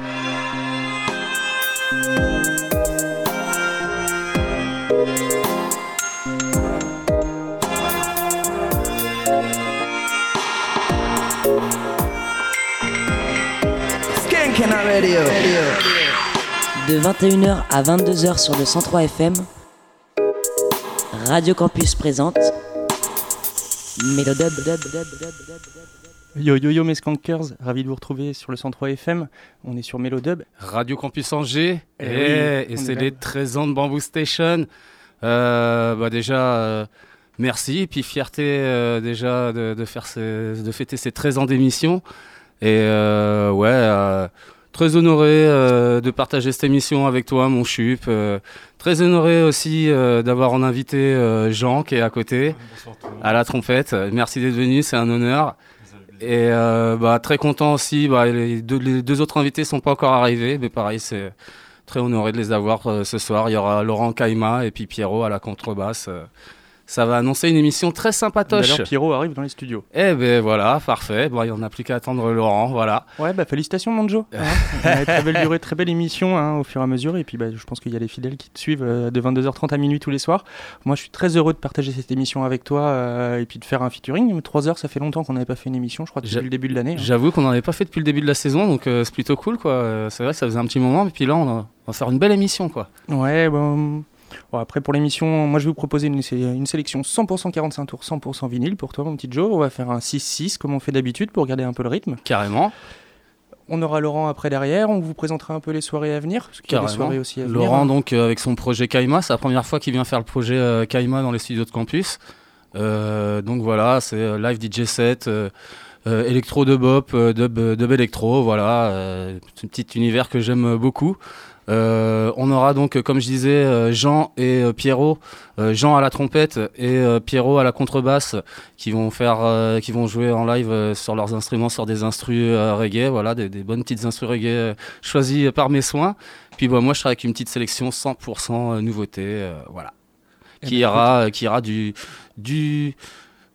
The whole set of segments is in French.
De 21h à 22h sur le 103 FM, Radio Campus présente. Yo yo yo mes skankers, ravi de vous retrouver sur le 103 FM. On est sur Mélodub. Radio Campus Angers. Eh et oui, et c'est est les là. 13 ans de Bamboo Station. Euh, bah déjà, euh, merci. Et puis fierté euh, déjà de, de faire ces- de fêter ces 13 ans d'émission. Et euh, ouais, euh, très honoré euh, de partager cette émission avec toi, mon chup. Euh, très honoré aussi euh, d'avoir en invité euh, Jean qui est à côté, à la trompette. Merci d'être venu, c'est un honneur. Et euh, bah, très content aussi. Bah, les, deux, autres invités sont pas encore arrivés, mais pareil, c'est très honoré de les avoir euh, ce soir. Il y aura Laurent Caïma et puis Pierrot à la contrebasse. Ça va annoncer une émission très sympatoche. D'ailleurs, Pierrot arrive dans les studios. Eh ben voilà, parfait. Bon, il n'y en a plus qu'à attendre Laurent, voilà. Ouais, bah félicitations, Manjo. Hein. Ouais, très belle durée, très belle émission hein, au fur et à mesure. Et puis, bah, je pense qu'il y a les fidèles qui te suivent euh, de 22h30 à minuit tous les soirs. Moi, je suis très heureux de partager cette émission avec toi euh, et puis de faire un featuring. 3 heures, ça fait longtemps qu'on n'avait pas fait une émission. Je crois depuis le début de l'année. hein. J'avoue qu'on n'en avait pas fait depuis le début de la saison, donc euh, c'est plutôt cool, quoi. C'est vrai que ça faisait un petit moment, et puis là, on, a- on va faire une belle émission, quoi. Ouais, bon, bon, après pour l'émission, moi je vais vous proposer une, sé- une sélection 100% 45 tours, 100% vinyle pour toi mon petit Joe. On va faire un 6-6 comme on fait d'habitude pour garder un peu le rythme. Carrément. On aura Laurent après derrière, on vous présentera un peu les soirées à venir. Parce qu'il y a des Carrément. soirées aussi à venir. Laurent, donc, euh, avec son projet Kaima, c'est la première fois qu'il vient faire le projet euh, Kaima dans les studios de campus. Euh, donc voilà, c'est euh, live DJ set, électro de bop, dub, dub électro, voilà. c'est un petit univers que j'aime beaucoup. Euh, on aura donc, comme je disais, euh, Jean et euh, Pierrot, euh, Jean à la trompette et Pierrot à la contrebasse, qui vont faire, euh, qui vont jouer en live sur leurs instruments, sur des instrus reggae, voilà, des, des bonnes petites instrus reggae choisies par mes soins. Puis bah, moi, je serai avec une petite sélection 100% nouveauté, euh, voilà, Eh qui ben, ira, qui ira du du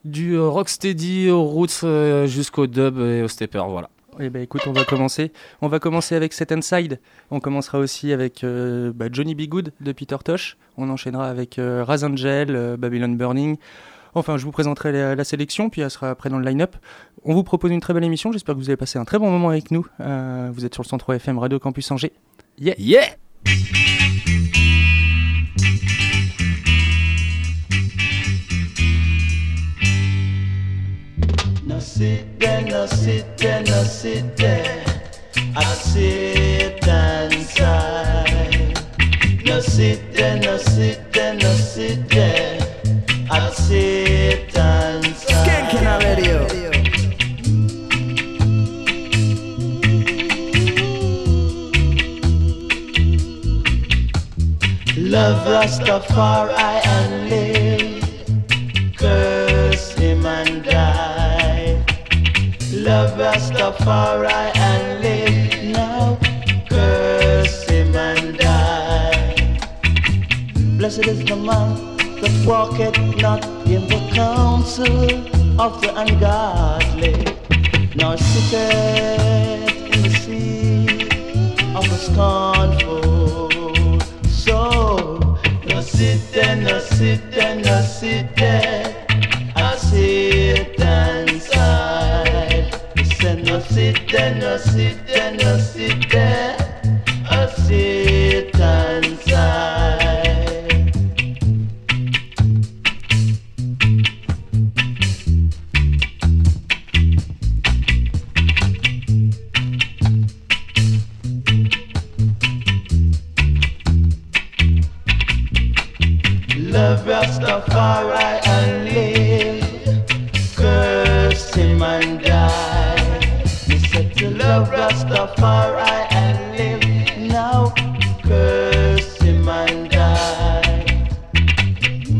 du rocksteady au roots jusqu'au dub et au stepper, voilà. Eh ben écoute, on va commencer. On va commencer avec Set Inside. On commencera aussi avec euh, bah, Johnny B. Good de Peter Tosh. On enchaînera avec euh, Raz Angel, euh, Babylon Burning. Enfin, je vous présenterai la, la sélection, puis elle sera après dans le line-up. On vous propose une très belle émission. J'espère que vous avez passé un très bon moment avec nous. Euh, vous êtes sur le 103 FM Radio Campus Angers. Yeah! Yeah! Sit there, no sit there, no sit there. I sit inside. No sit there, no sit there, no sit there. I sit and inside. Skanking Radio. Love Rastafari and live. Curse Love Rastafari and live now. Curse him and die. Blessed is the man that walketh not in the counsel of the ungodly, nor sitteth in the seat of the scornful. So, no sit there, no sit there, no sit there. Sit there, no sit there, no sit there. I sit inside. Love Rastafari and live. Curse him and die. Love Rastafari and live. Now curse him and die.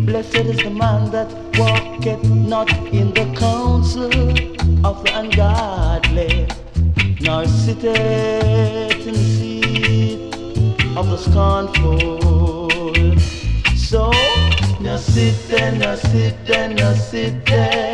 Blessed is the man that walketh not in the counsel of the ungodly, nor sitteth in the seat of the scornful. So, now sit there, now sit there, now sit there.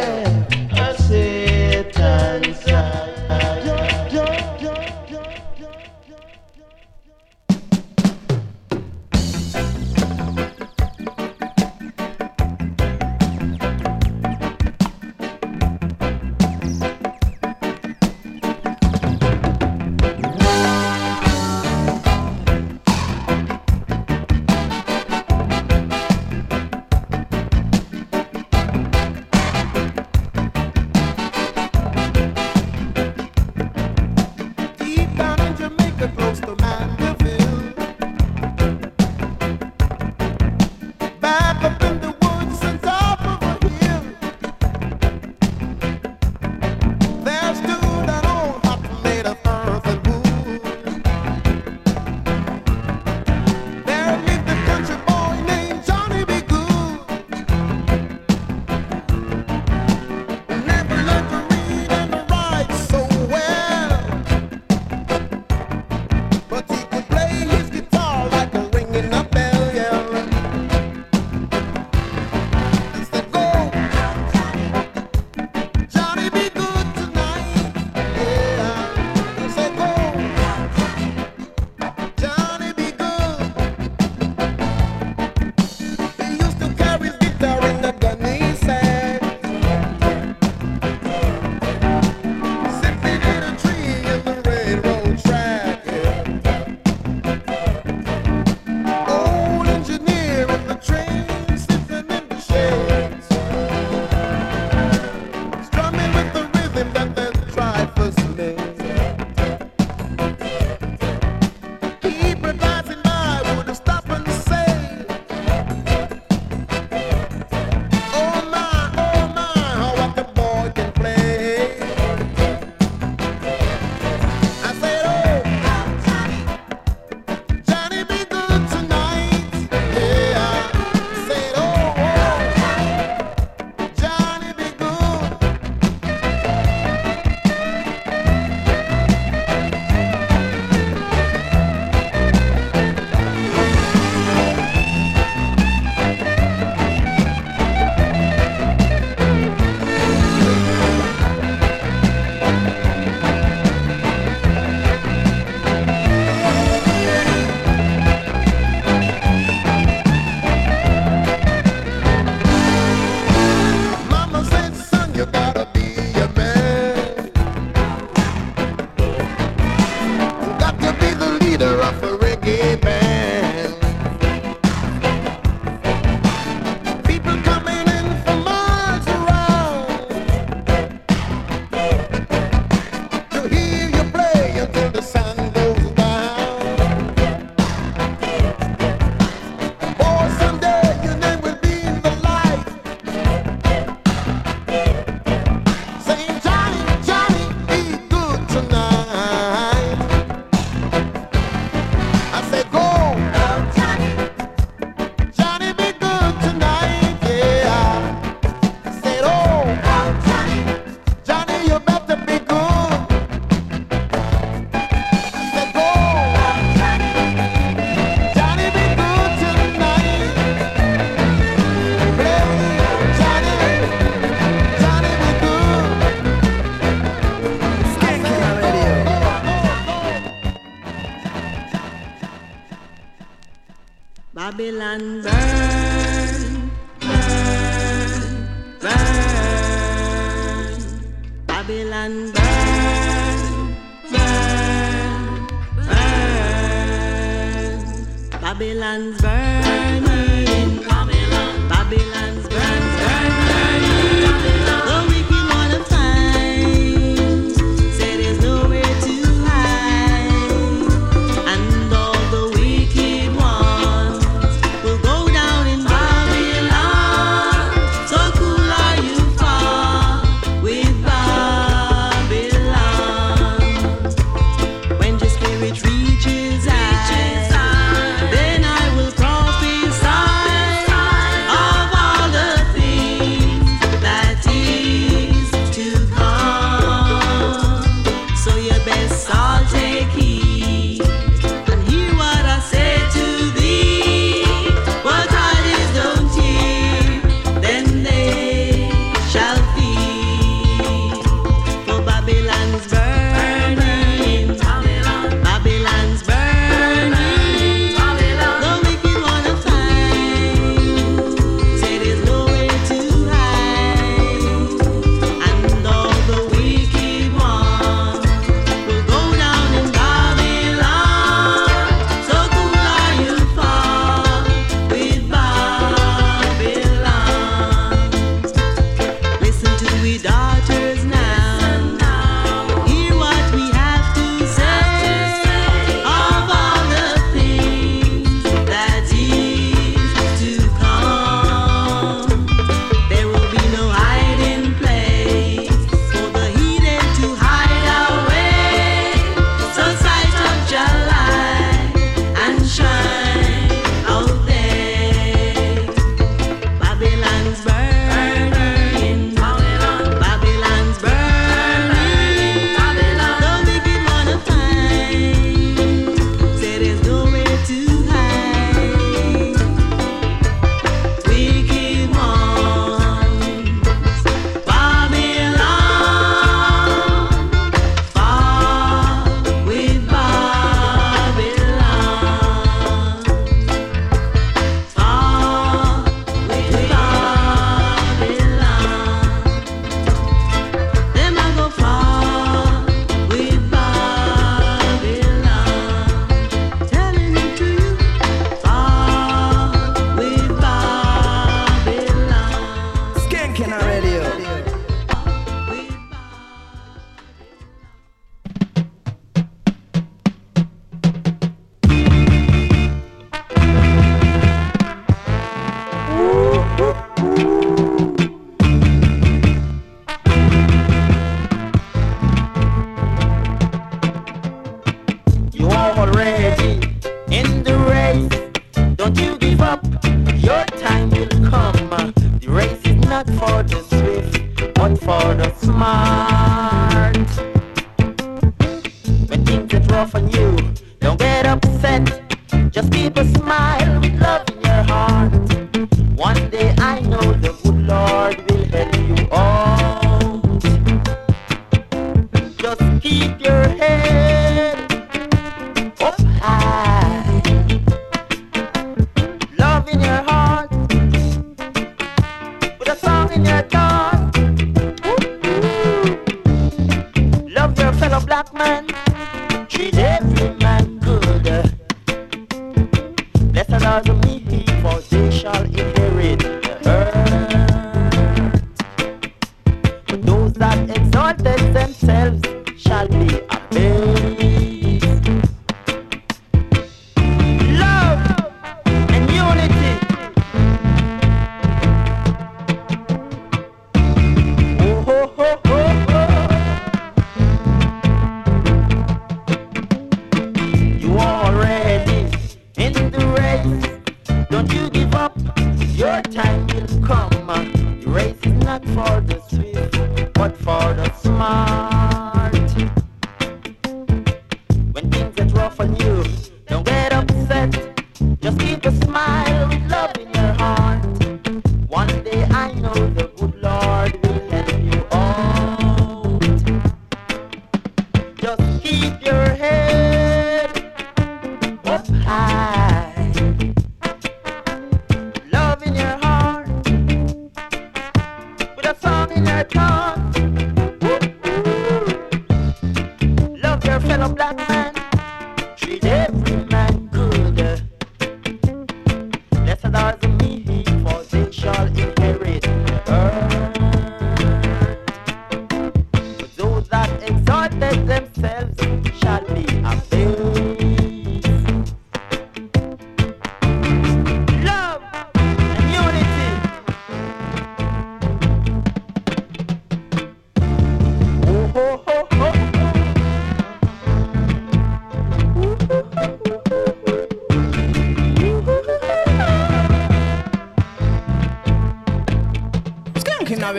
Babylon. Burn, burn, burn. Babylon. Burn, burn, burn. Babylon.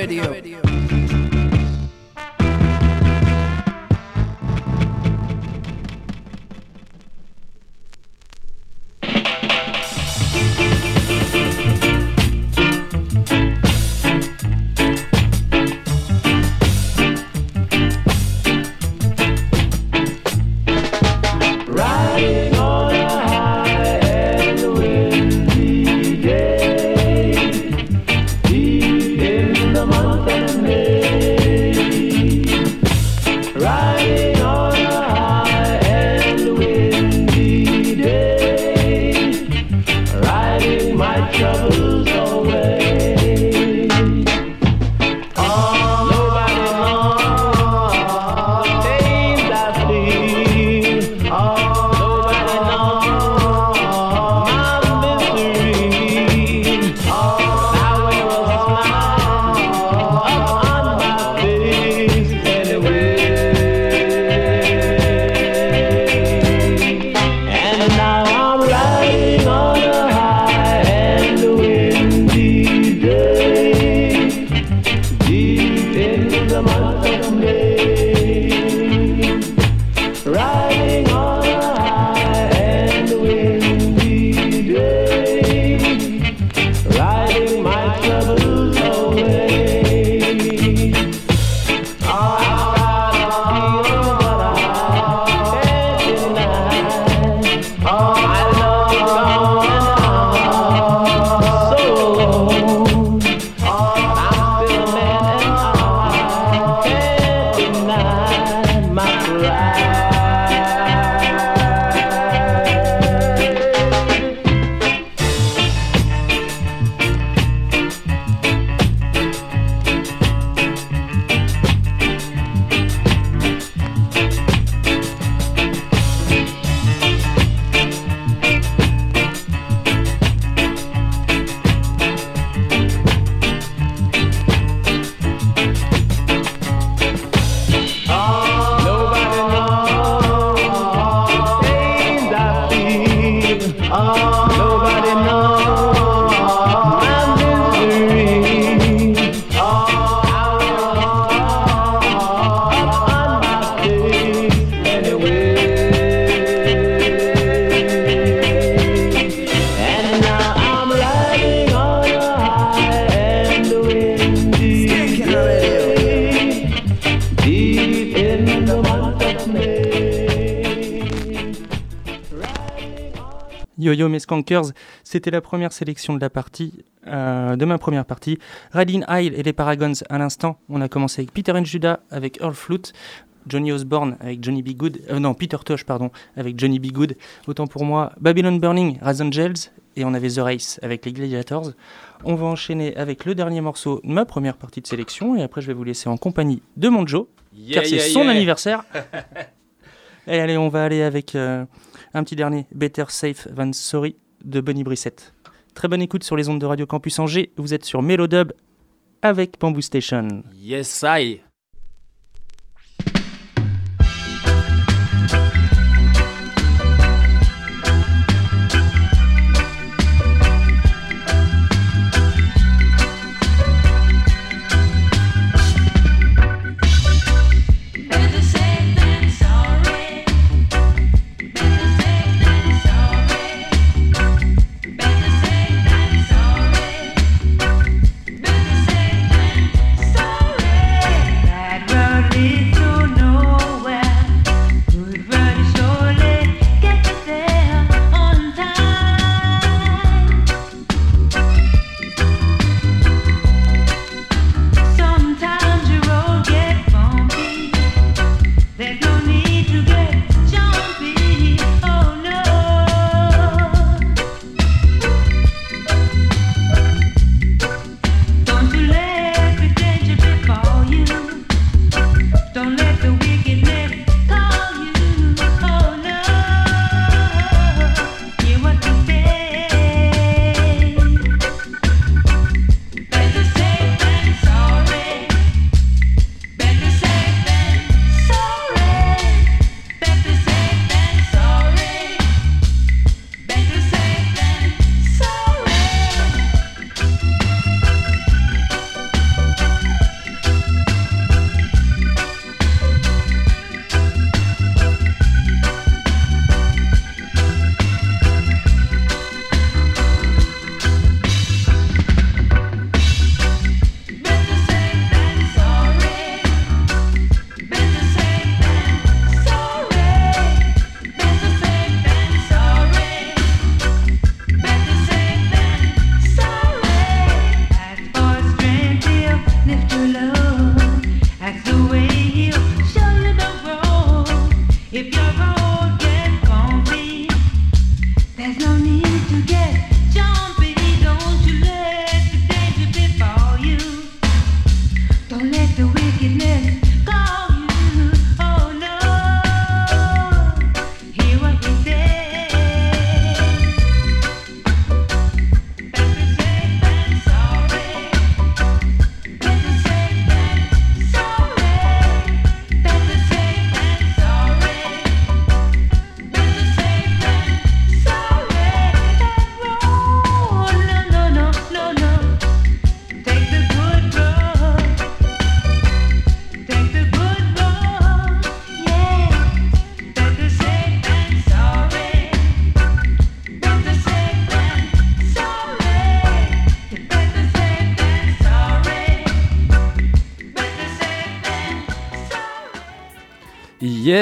Radio. C'était la première sélection de la partie, euh, de ma première partie. Riding High et les Paragons à l'instant. On a commencé avec Peter and Judah, avec Earl Flute, Johnny Osborne avec Johnny B. Good, euh, non, Peter Tosh, pardon, avec Johnny B. Good. Autant pour moi, Babylon Burning, Raz Angels, et on avait The Race avec les Gladiators. On va enchaîner avec le dernier morceau de ma première partie de sélection, et après je vais vous laisser en compagnie de mon Joe, car c'est son anniversaire. et allez, on va aller avec euh, un petit dernier, Better Safe Than Sorry de Bunny Brissette. Très bonne écoute sur les ondes de Radio Campus Angers. Vous êtes sur Melodub avec Bamboo Station. Yes, I.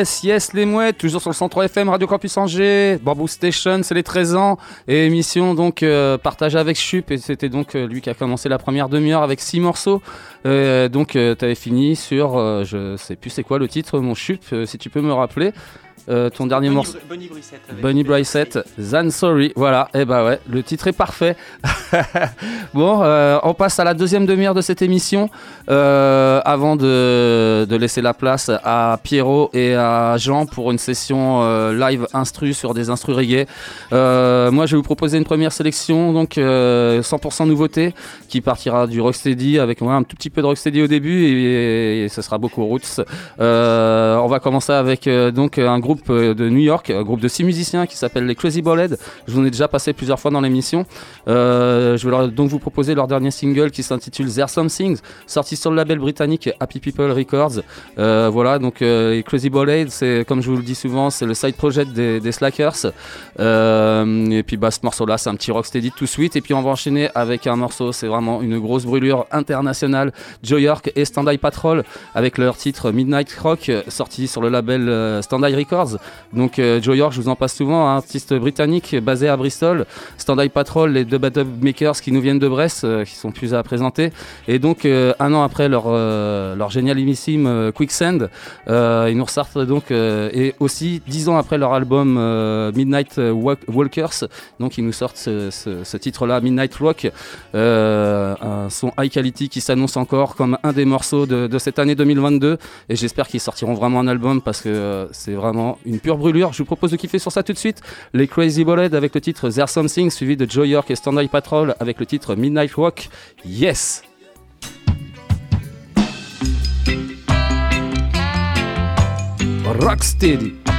Yes, yes, les mouettes, toujours sur le 103 FM, Radio Campus Angers, Bamboo Station, c'est les 13 ans, et émission donc euh, partagée avec Chup, et c'était donc euh, lui qui a commencé la première demi-heure avec six morceaux. Euh, donc tu avais fini sur, je sais plus c'est quoi le titre, mon Chup, si tu peux me rappeler. Euh, ton dernier morceau. Avec- Bunny Brissette, Zan Sorry, voilà, et bah ouais, le titre est parfait. bon, euh, on passe à la deuxième demi-heure de cette émission, euh, avant de, de laisser la place à Pierrot et à Jean pour une session live instru sur des instrus reggae. Moi, je vais vous proposer une première sélection, donc euh, 100% nouveauté, qui partira du rocksteady avec ouais, un tout petit peu de rocksteady au début et, et ce sera beaucoup roots. On va commencer avec donc un groupe euh, de New York, un groupe de six musiciens qui s'appelle les Crazy Ballhead. Je vous en ai déjà passé plusieurs fois dans l'émission. Euh, je vais donc vous proposer leur dernier single qui s'intitule There Something, sorti sur le label britannique Happy People Records. Euh, voilà, donc les Crazy Ballhead, c'est comme je vous le dis souvent, c'est le side project des, Slackers. Et puis bah, ce morceau-là, c'est un petit rocksteady tout sweet. Et puis on va enchaîner avec un morceau, c'est vraiment une grosse brûlure internationale. Joe York et Stand Eye Patrol avec leur titre Midnight Rock, sorti sur le label Stand Eye Records. Donc euh, Joe York, je vous en passe souvent, un artiste britannique basé à Bristol. Stand Eye Patrol, les deux Battle Makers qui nous viennent de Brest, euh, qui sont plus à présenter. Et donc euh, un an après leur, leur génialissime Quicksand, ils nous ressortent donc, et aussi dix ans après leur album Midnight Walk- Walkers, donc ils nous sortent ce, titre-là, Midnight un son high quality qui s'annonce encore comme un des morceaux de, cette année 2022. Et j'espère qu'ils sortiront vraiment un album parce que c'est vraiment une pure brûlure. Je vous propose de kiffer sur ça tout de suite. Les Crazy Ballad avec le titre There's Something, suivi de Joe York et Stand Patrol avec le titre Midnight Rock. Yes! Rocksteady.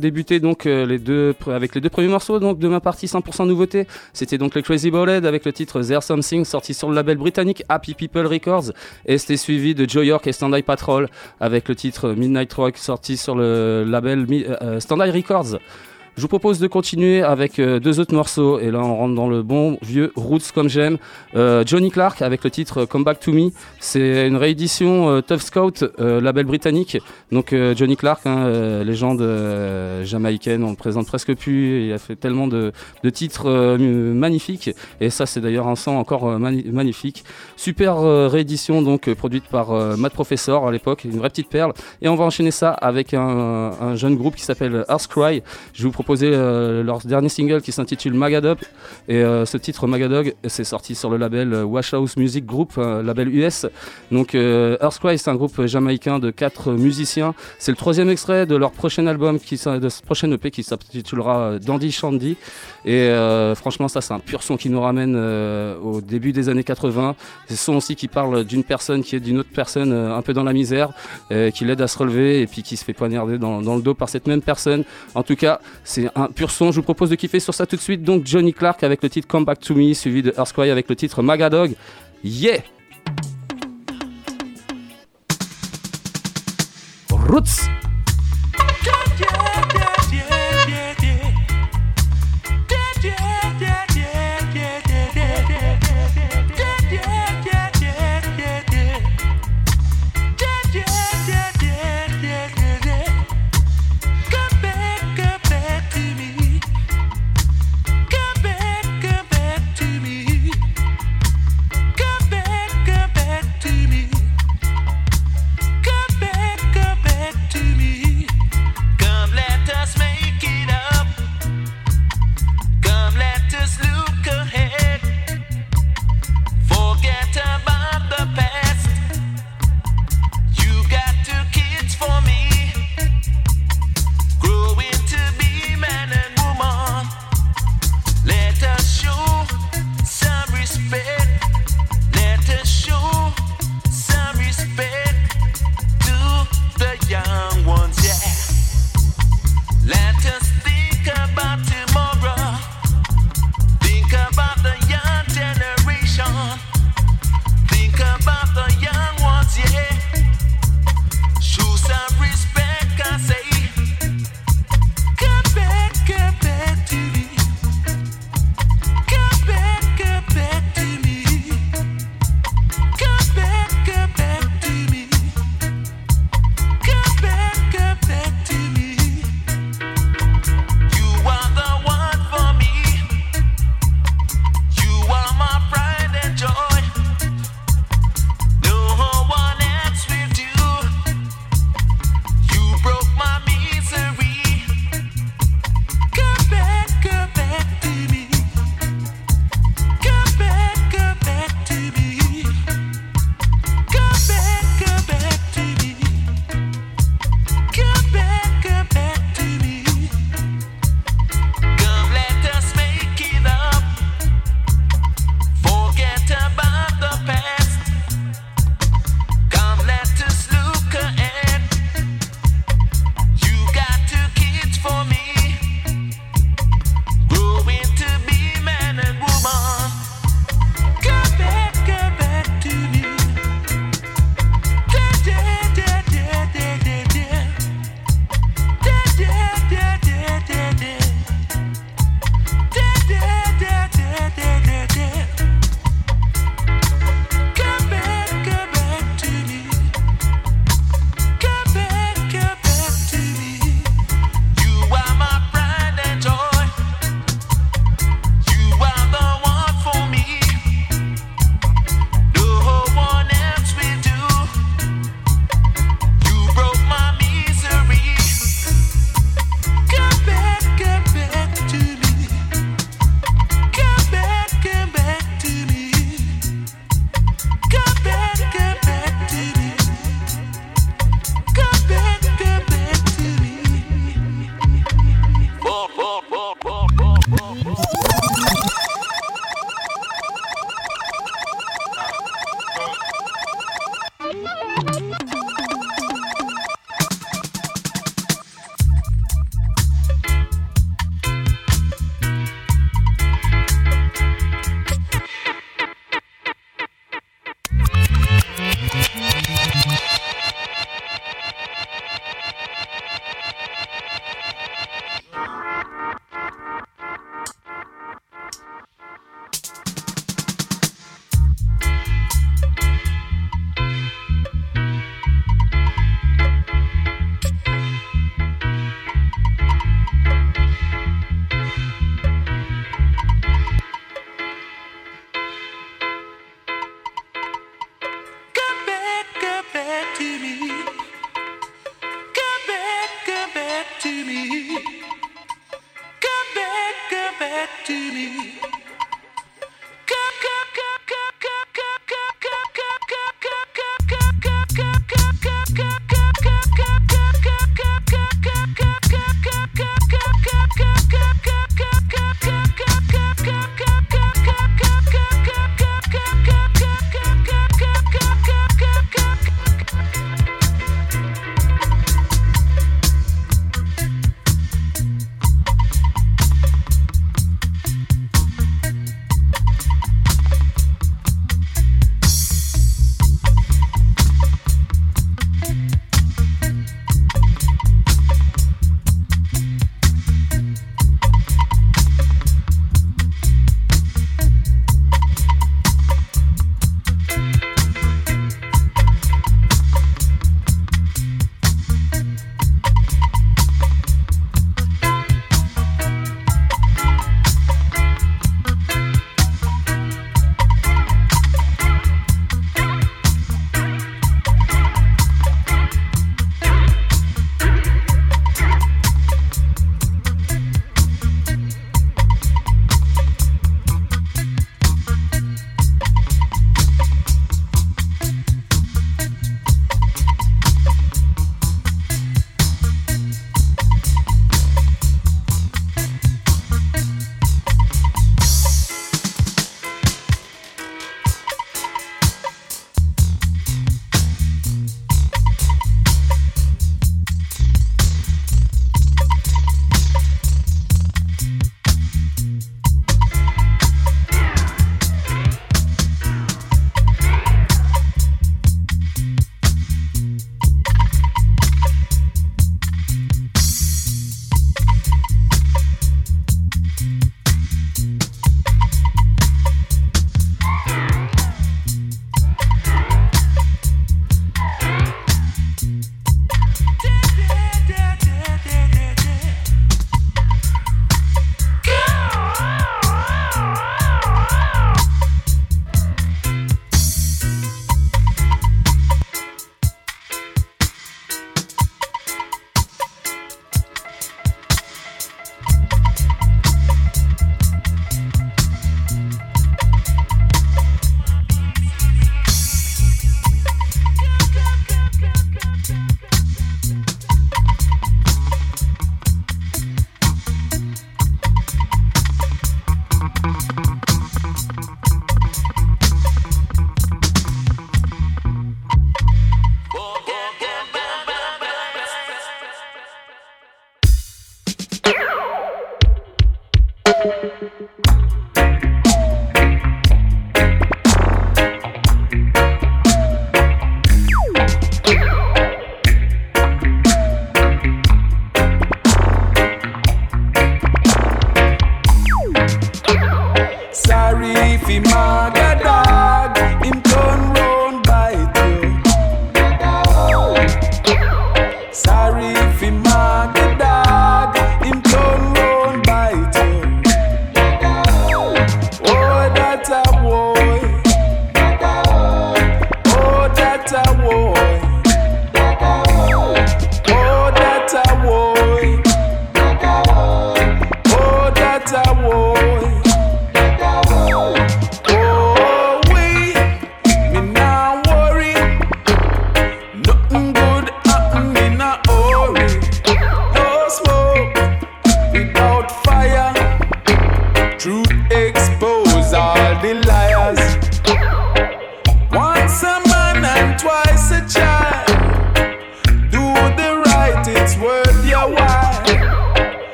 De débuter donc euh, avec les deux premiers morceaux donc de ma partie 100% nouveauté. C'était donc les Crazy Ballhead avec le titre There's Something sorti sur le label britannique Happy People Records et c'était suivi de Joe York et Stand Eye Patrol avec le titre Midnight Rock sorti sur le label Mi- euh, Stand Eye Records. Je vous propose de continuer avec euh, deux autres morceaux et là on rentre dans le bon vieux Roots comme j'aime. Euh, Johnny Clark avec le titre Come Back to Me. C'est une réédition euh, Tough Scout, euh, label britannique. Donc euh, Johnny Clark, hein, euh, légende euh, jamaïcaine, on le présente presque plus. Il a fait tellement de, titres euh, magnifiques et ça c'est d'ailleurs un son encore euh, magnifique. Super euh, réédition donc euh, produite par euh, Matt Professor à l'époque, une vraie petite perle. Et on va enchaîner ça avec un, un jeune groupe qui s'appelle Earthcry. Je vais vous proposer euh, leur dernier single qui s'intitule Magadog. Et euh, ce titre Magadog, c'est sorti sur le label euh, Wash House Music Group, label US. Donc Earthcry, c'est un groupe jamaïcain de quatre musiciens. C'est le troisième extrait de leur prochain album, qui, de ce prochain EP qui s'intitulera Dandy Shandy. Et franchement, ça, c'est un pur son qui nous ramène au début des années 80. C'est un son aussi qui parle d'une personne qui est d'une autre personne un peu dans la misère, qui l'aide à se relever et puis qui se fait poignarder dans, dans le dos par cette même personne. En tout cas, c'est un pur son. Je vous propose de kiffer sur ça tout de suite. Donc Johnny Clark avec le titre Come Back to Me, suivi de Earthquake avec le titre Magadog. Yeah! Roots!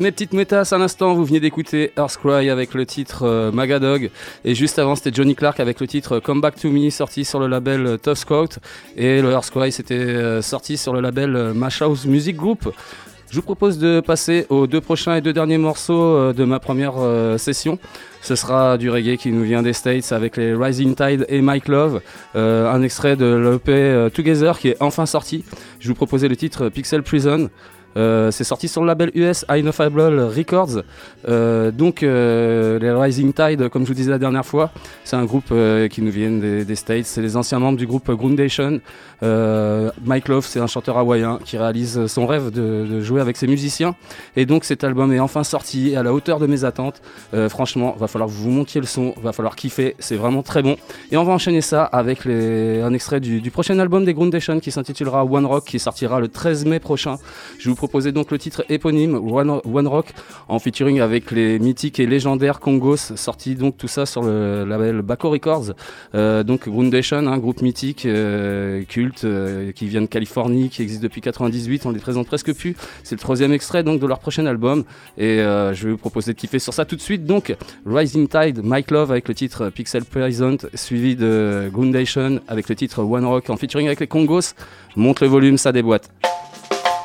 Mes petites métas, à l'instant, vous venez d'écouter Earthcry avec le titre euh, Magadog. Et juste avant, c'était Johnny Clark avec le titre Come Back to Me, sorti sur le label euh, Tough Scout. Et le Earthcry, c'était euh, sorti sur le label euh, Mash House Music Group. Je vous propose de passer aux deux prochains et deux derniers morceaux euh, de ma première euh, session. Ce sera du reggae qui nous vient des States avec les Rising Tide et Mike Love. Euh, un extrait de l'EP euh, Together qui est enfin sorti. Je vous proposais le titre Pixel Prison. Euh, c'est sorti sur le label US Ineffable Records. Euh, donc, euh, les Rising Tide, comme je vous disais la dernière fois, c'est un groupe qui nous vient des, States. C'est les anciens membres du groupe Groundation. Mike Love, c'est un chanteur hawaïen qui réalise son rêve de, jouer avec ses musiciens. Et donc, cet album est enfin sorti à la hauteur de mes attentes. Franchement, va falloir que vous montiez le son, va falloir kiffer. C'est vraiment très bon. Et on va enchaîner ça avec un extrait du, prochain album des Groundation qui s'intitulera One Rock, qui sortira le 13 mai prochain. Proposais donc le titre éponyme One, Rock en featuring avec les mythiques et légendaires Congos, sorti donc tout ça sur le label Baco Records. Euh, donc Groundation, un groupe mythique, euh, culte, euh, qui vient de Californie, qui existe depuis 98, on les présente presque plus. C'est le troisième extrait donc de leur prochain album et je vais vous proposer de kiffer sur ça tout de suite. Donc Rising Tide, Mike Love avec le titre Pixel Present, suivi de Groundation avec le titre One Rock en featuring avec les Congos. Monte le volume, ça déboîte.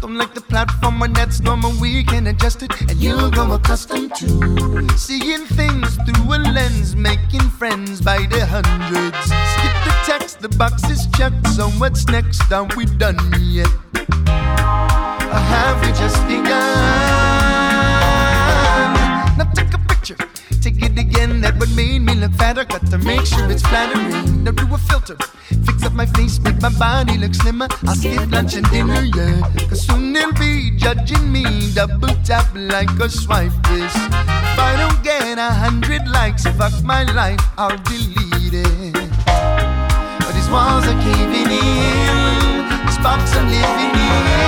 Don't like the platform when that's normal, we can adjust it, and you'll grow accustomed to seeing things through a lens, making friends by the hundreds. Skip the text, the box is checked, so what's next? Are we done yet? Or have we just begun? Now take a picture, take it again. Made me look fatter. Got to make sure it's flattering. Now do a filter, fix up my face, make my body look slimmer. I'll skip lunch and dinner, yeah. Cause soon they'll be judging me. Double tap like a swipe this. If I don't get a hundred likes, fuck my life, I'll delete it. But these walls are caving in. This box I'm living in.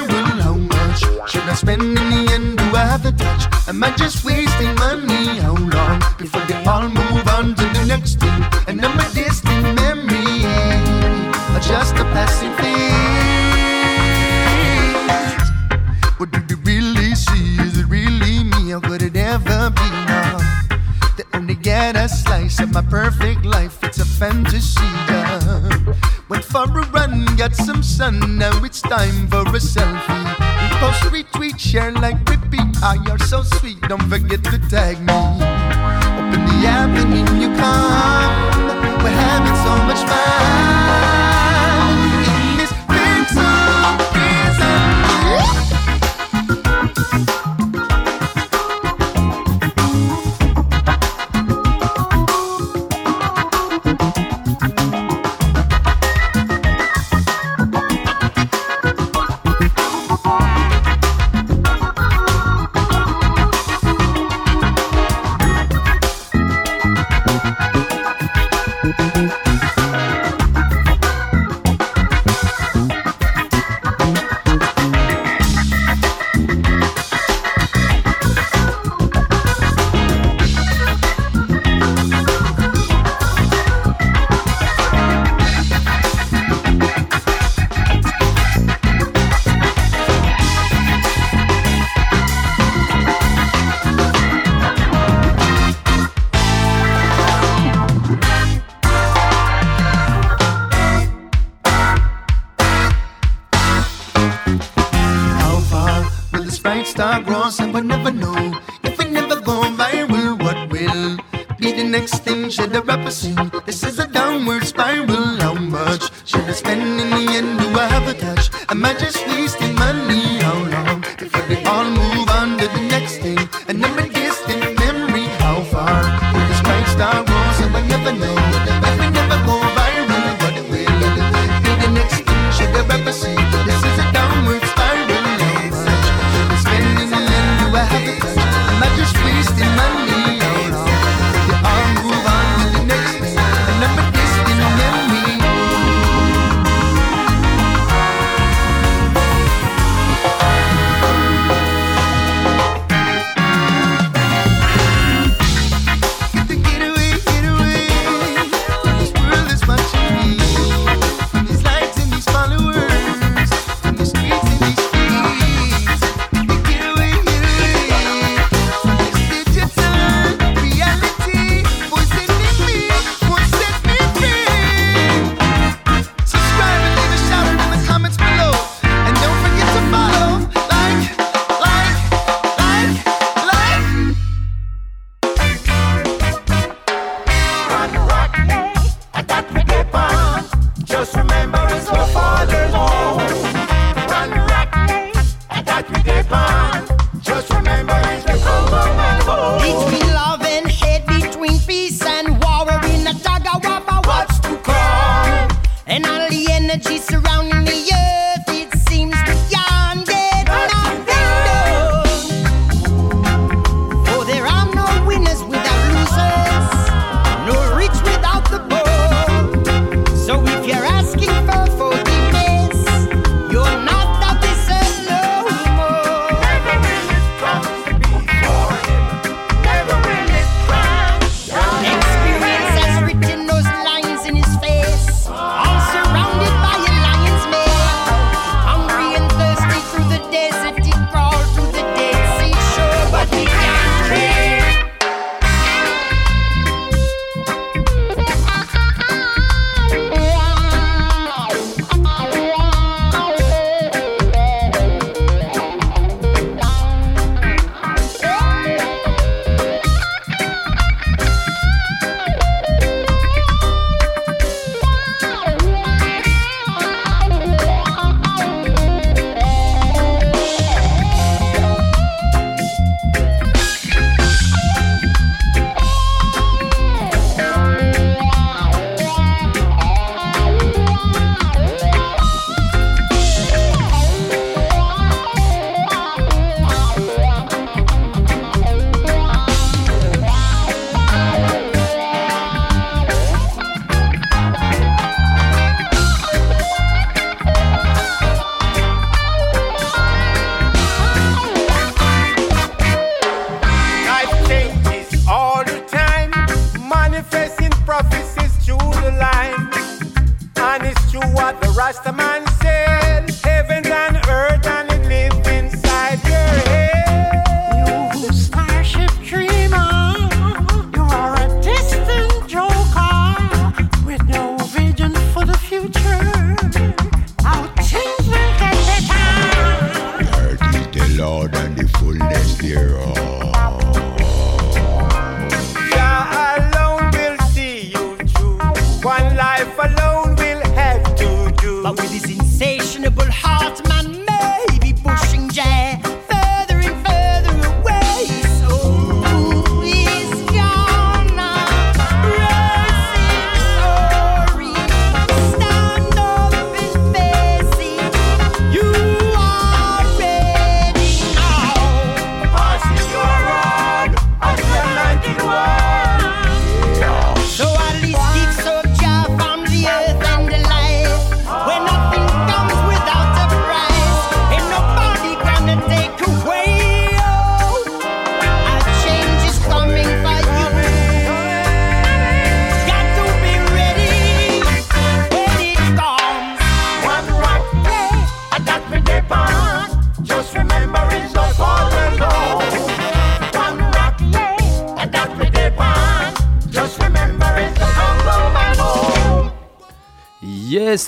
Should I spend in the end? Do I have the touch? Am I just wasting money? How long before they all move on to the next thing? And I'm a distant memory, or just a passing phase. What do you really see? Is it really me, or could it ever be now? They only get a slice of my perfect life. It's a fantasy. Yeah. Went for a run, got some sun, now it's time for a selfie. Post, retweet, share, like, repeat. Ah, oh, you're so sweet, don't forget to tag me. Open the app and in you come. We're having so much fun.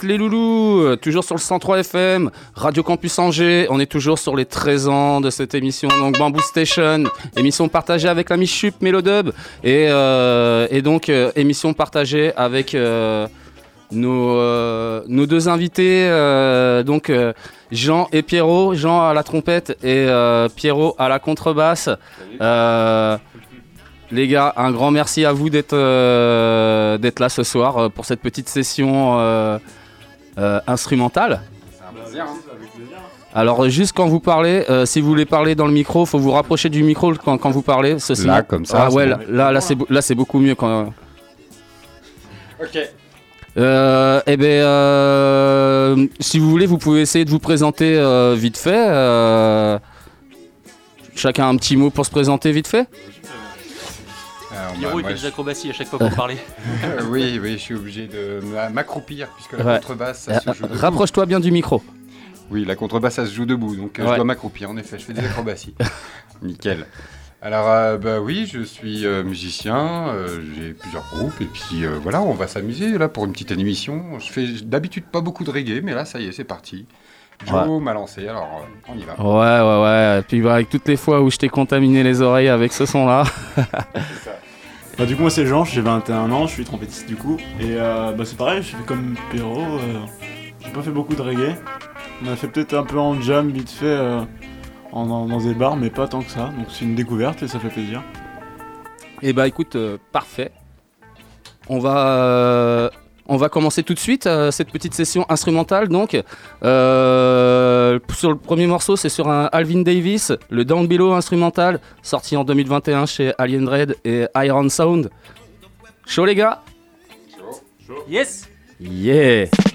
Les loulous, euh, toujours sur le 103 FM, Radio Campus Angers. On est toujours sur les 13 ans de cette émission, donc Bamboo Station, émission partagée avec l'ami Chup Mélodub et, euh, et donc euh, émission partagée avec euh, nos, nos deux invités, donc Jean et Pierrot. Jean à la trompette et Pierrot à la contrebasse. Les gars, un grand merci à vous d'être euh, là ce soir euh, pour cette petite session euh, instrumentale. Alors juste quand vous parlez, euh, si vous voulez parler dans le micro, faut vous rapprocher du micro quand, quand vous parlez. Ceci. Là, comme ça, Ah ouais, là, là, là, c'est beau- là c'est beaucoup mieux quand. Ok. Euh, eh ben, euh, si vous voulez, vous pouvez essayer de vous présenter euh, vite fait. euh, chacun un petit mot pour se présenter vite fait. Pierrot, il fait des acrobaties à chaque fois qu'on parler. je- oui, oui, je suis obligé de m'a- m'accroupir puisque la Ouais. contrebasse, ça Euh, se joue debout. Rapproche-toi bien du micro. Oui, la contrebasse, ça se joue debout, donc euh, Ouais. je dois m'accroupir. En effet, je fais des acrobaties. Nickel. Alors, euh, bah oui, je suis euh, musicien, euh, j'ai plusieurs groupes, et puis euh, voilà, on va s'amuser là pour une petite émission. Je fais d'habitude pas beaucoup de reggae, mais là, ça y est, c'est parti. Joe m'a lancé, alors euh, on y va. Ouais, ouais, ouais. Et puis bah, avec toutes les fois où je t'ai contaminé les oreilles avec ce son-là. Bah, du coup, moi c'est Jean, j'ai 21 ans, je suis trompettiste du coup. Et euh, bah, c'est pareil, je fais comme Perrault, euh, j'ai pas fait beaucoup de reggae. On a fait peut-être un peu en jam vite fait euh, en, dans des bars, mais pas tant que ça. Donc c'est une découverte et ça fait plaisir. Et bah écoute, euh, parfait. On va, on va commencer tout de suite euh, cette petite session instrumentale. Donc, Euh, sur le premier morceau, c'est sur un Alvin Davis, le Down Below instrumental, sorti en 2021 chez Alien Dread et Iron Sound. Chaud les gars? Yes Yeah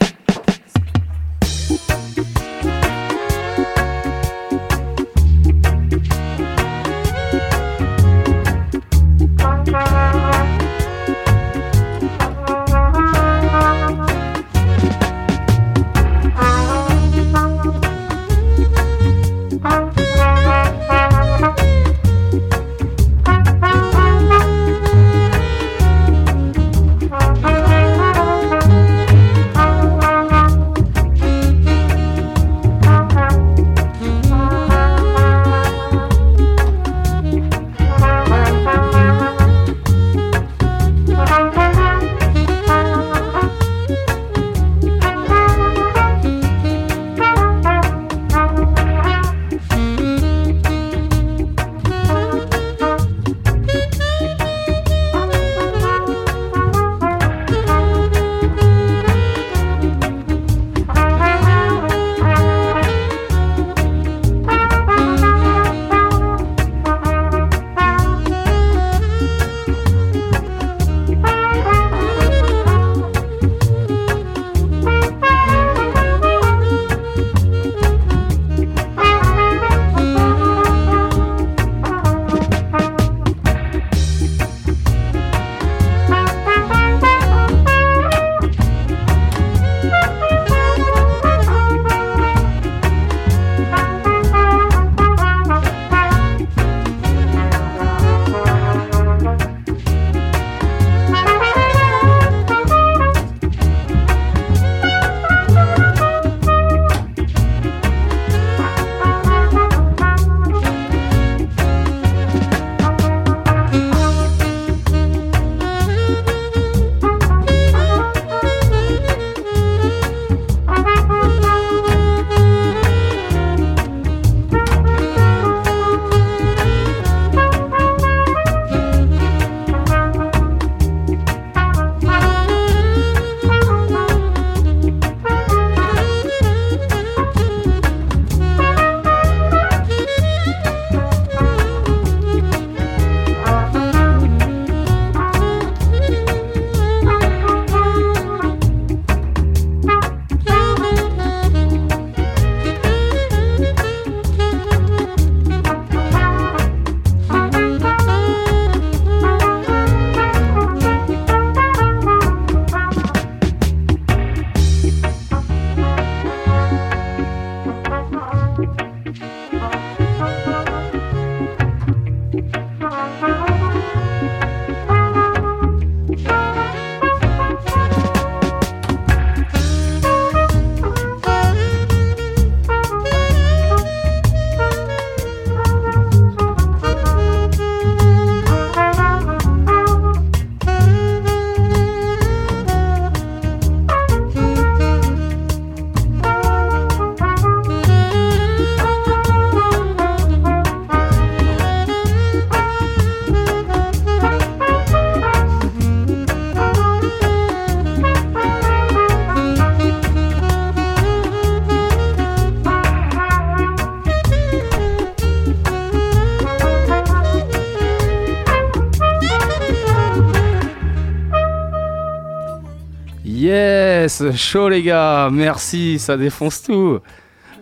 Chaud les gars, merci, ça défonce tout.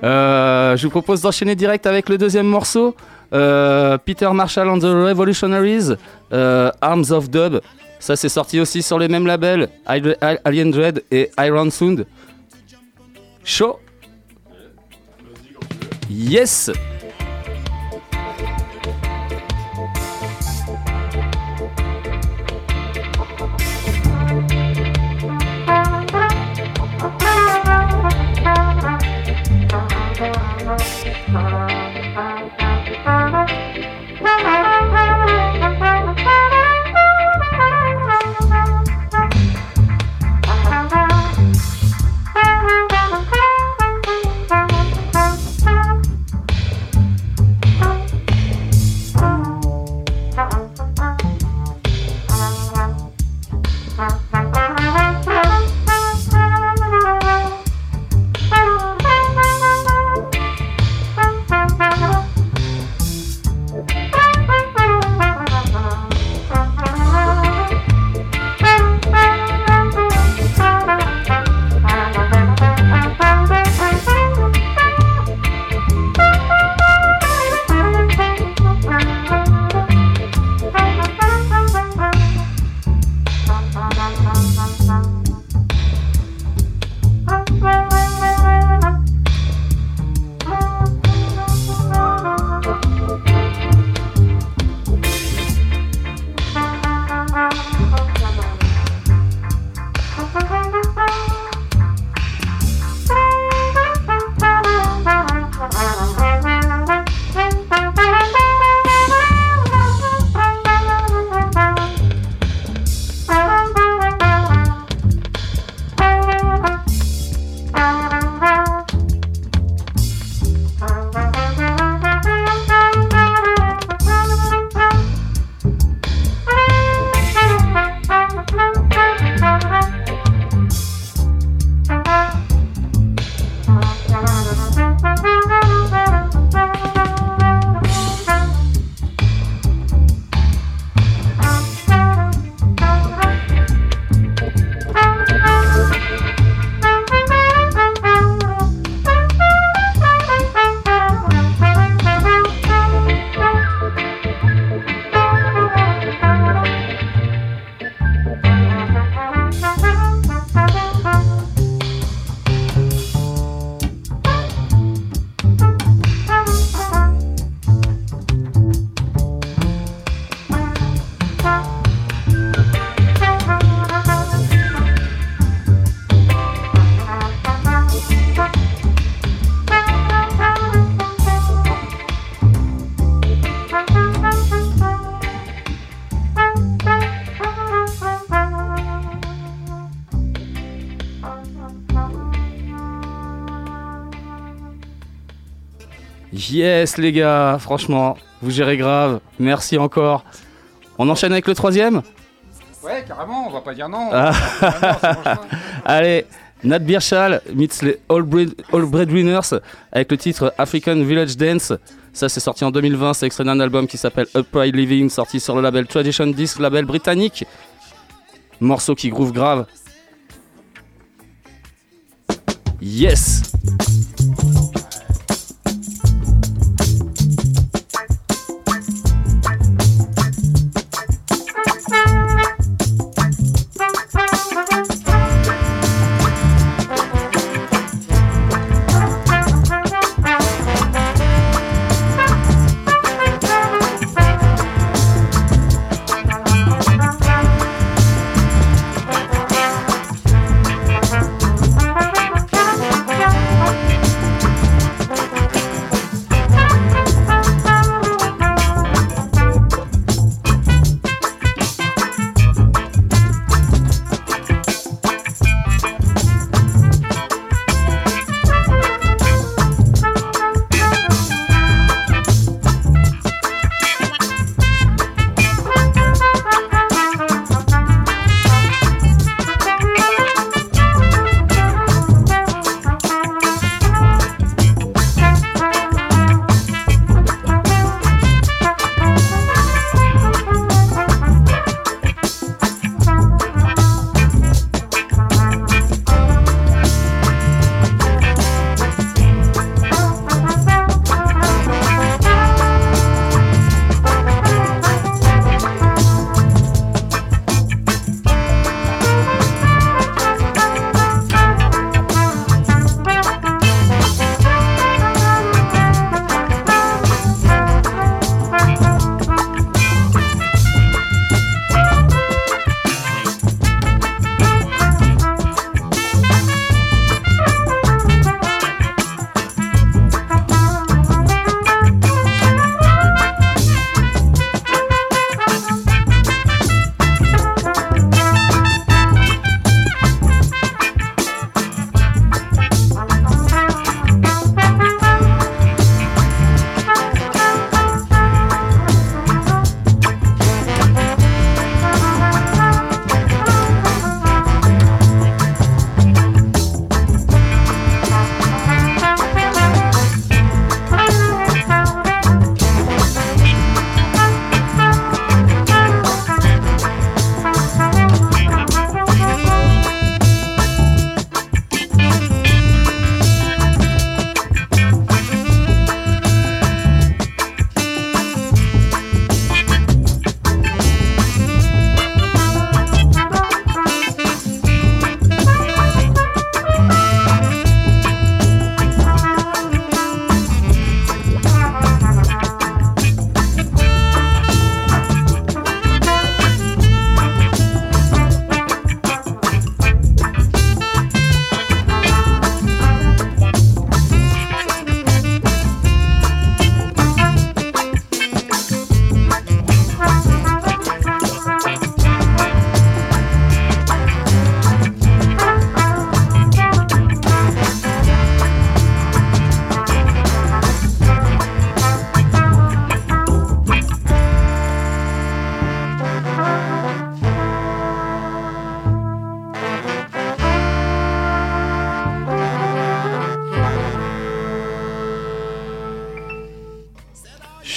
Euh, je vous propose d'enchaîner direct avec le deuxième morceau. Euh, Peter Marshall and the Revolutionaries, euh, Arms of Dub. Ça c'est sorti aussi sur les mêmes labels, Al- Al- Alien Dread et Iron Sound. Chaud? Yes. Yes les gars, franchement, vous gérez grave. Merci encore. On enchaîne avec le troisième Ouais, carrément, on va pas dire non. Ah. Allez, Nat Birchall meets les All, Bread, All Breadwinners avec le titre African Village Dance. Ça, c'est sorti en 2020. C'est extrait d'un album qui s'appelle Upright Living, sorti sur le label Tradition Disc, label britannique. Morceau qui groove grave. Yes!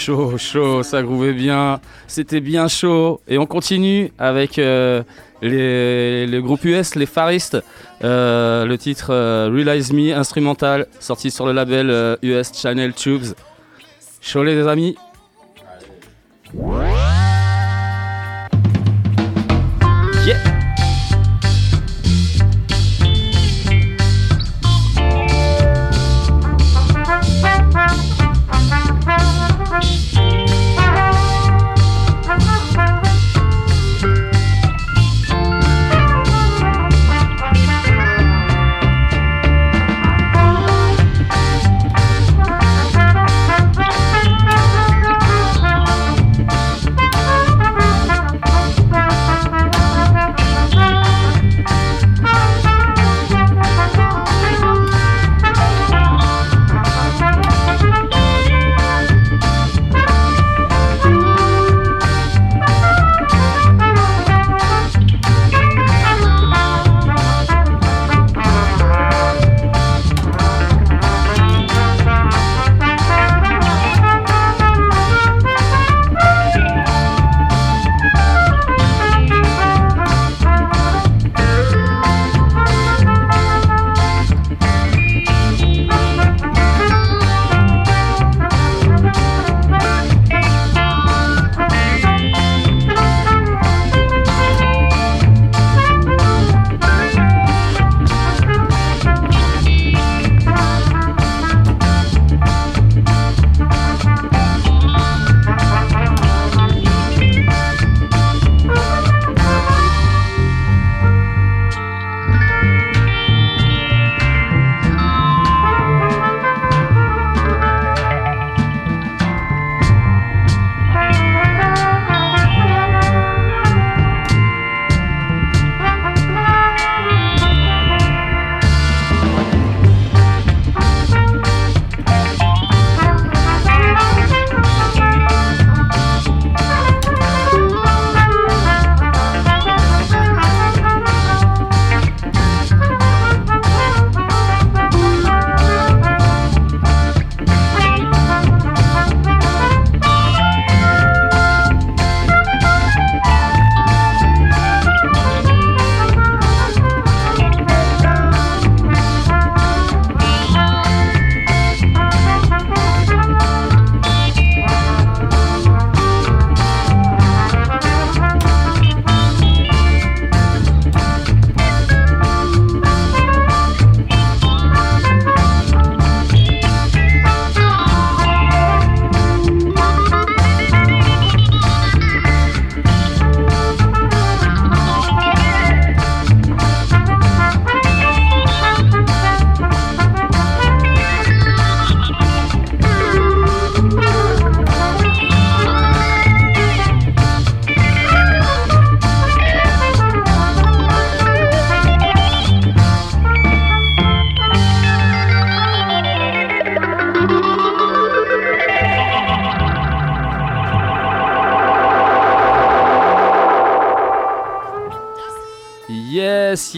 Chaud, chaud, ça grouvait bien. C'était bien chaud. Et on continue avec euh, les, le groupe US, les Faristes. Euh, le titre euh, Realize Me, instrumental, sorti sur le label US Channel Tubes. Chaud les amis.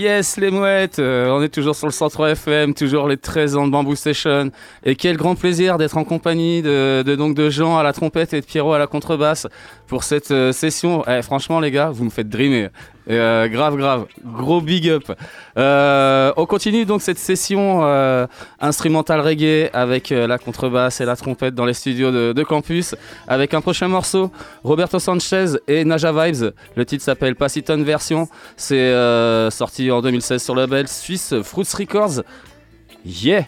Yes, les mouettes. Euh, on est toujours sur le 103 FM, toujours les 13 ans de Bamboo Station. Et quel grand plaisir d'être en compagnie de, de, donc de Jean à la trompette et de Pierrot à la contrebasse pour cette euh, session. Eh, franchement, les gars, vous me faites dreamer. Euh, grave, grave. Gros big up. Euh, on continue donc cette session euh, instrumentale reggae avec euh, la contrebasse et la trompette dans les studios de, campus avec un prochain morceau, Roberto Sanchez et Naja Vibes. Le titre s'appelle Passiton Version. C'est sorti en 2016 sur le label suisse Fruits Records. Yeah!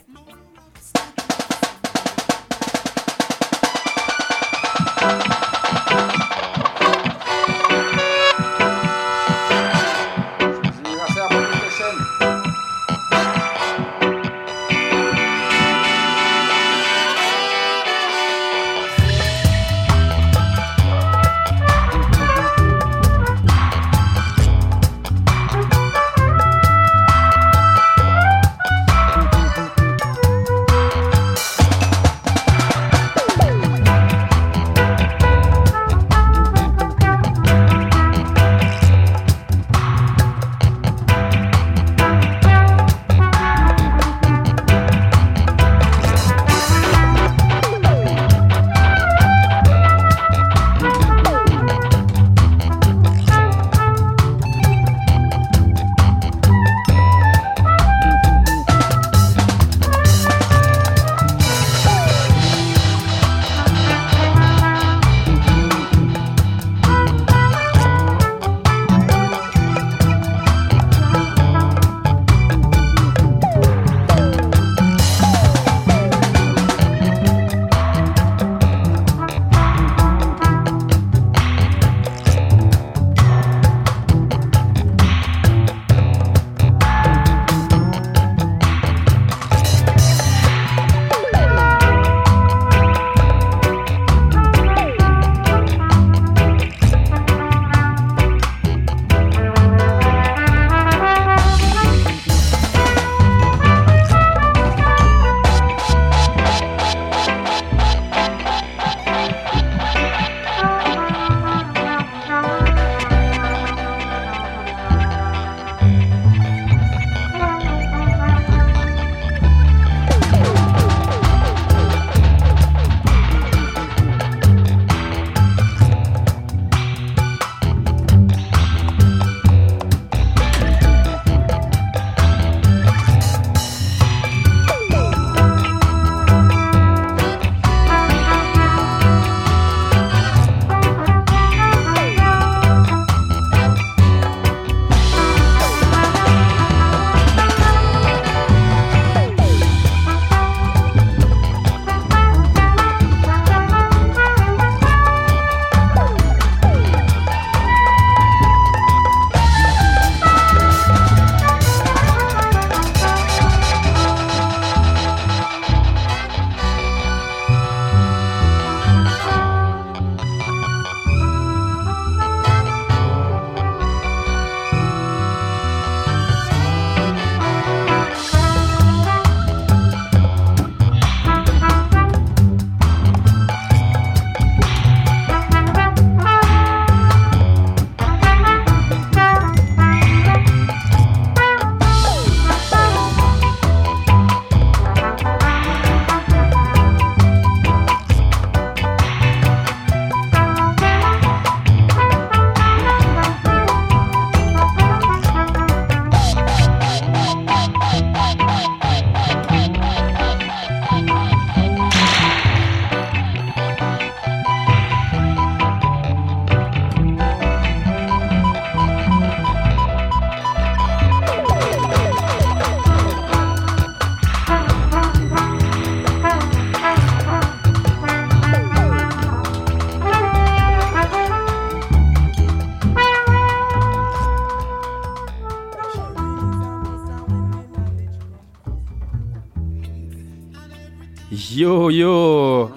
Yo yo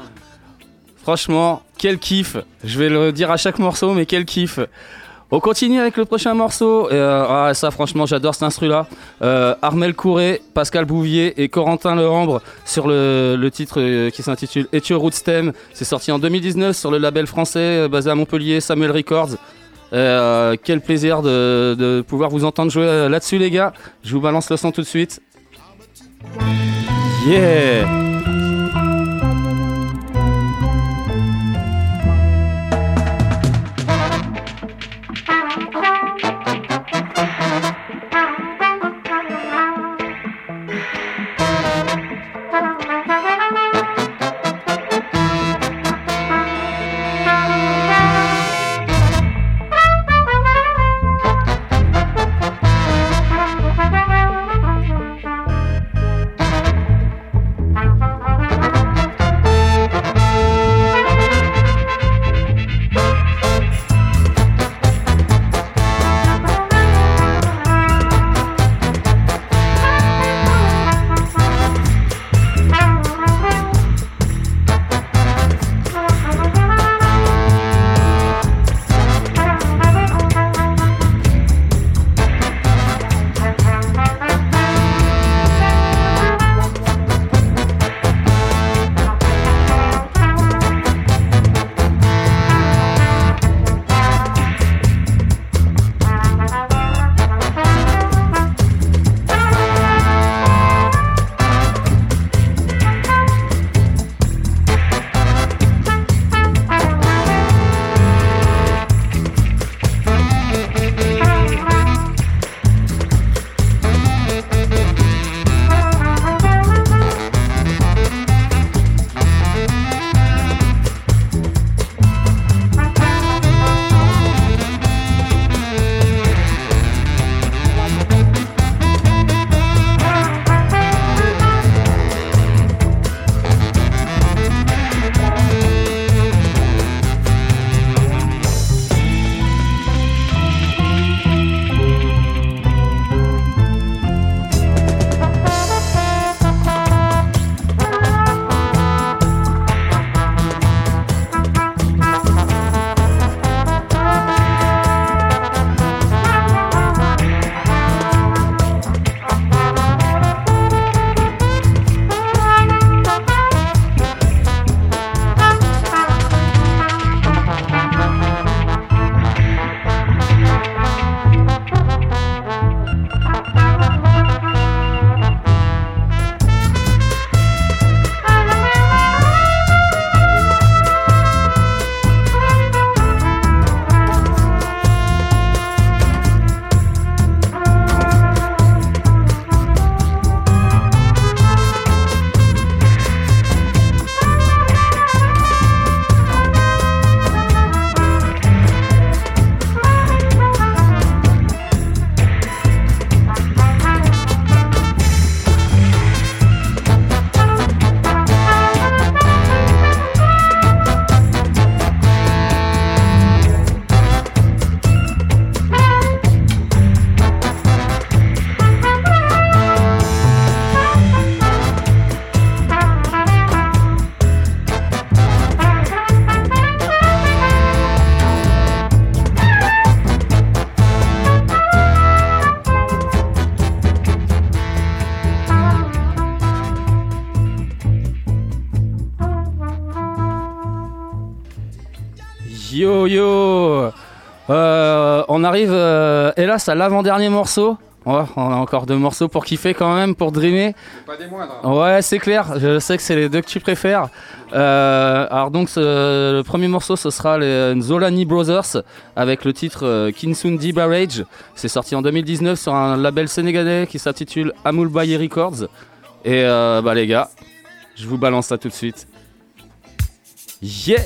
Franchement, quel kiff Je vais le dire à chaque morceau, mais quel kiff On continue avec le prochain morceau. Euh, ah, ça, franchement, j'adore cet instru-là. Euh, Armel Couré, Pascal Bouvier et Corentin Lehambre sur le, titre euh, qui s'intitule Et Your Roots Stem. C'est sorti en 2019 sur le label français basé à Montpellier, Samuel Records. Quel plaisir de, de pouvoir vous entendre jouer là-dessus, les gars. Je vous balance le son tout de suite. Yeah! Yo yo Euh, On arrive euh, hélas à l'avant-dernier morceau. On a encore deux morceaux pour kiffer quand même, pour dreamer. Pas des moindres. Ouais, c'est clair. Je sais que c'est les deux que tu préfères. Euh, alors donc, ce- le premier morceau, ce sera les Zolani Brothers avec le titre Kinsundi Barrage. C'est sorti en 2019 sur un label sénégalais qui s'intitule Amul Baye Records. Et bah les gars, je vous balance ça tout de suite. Yeah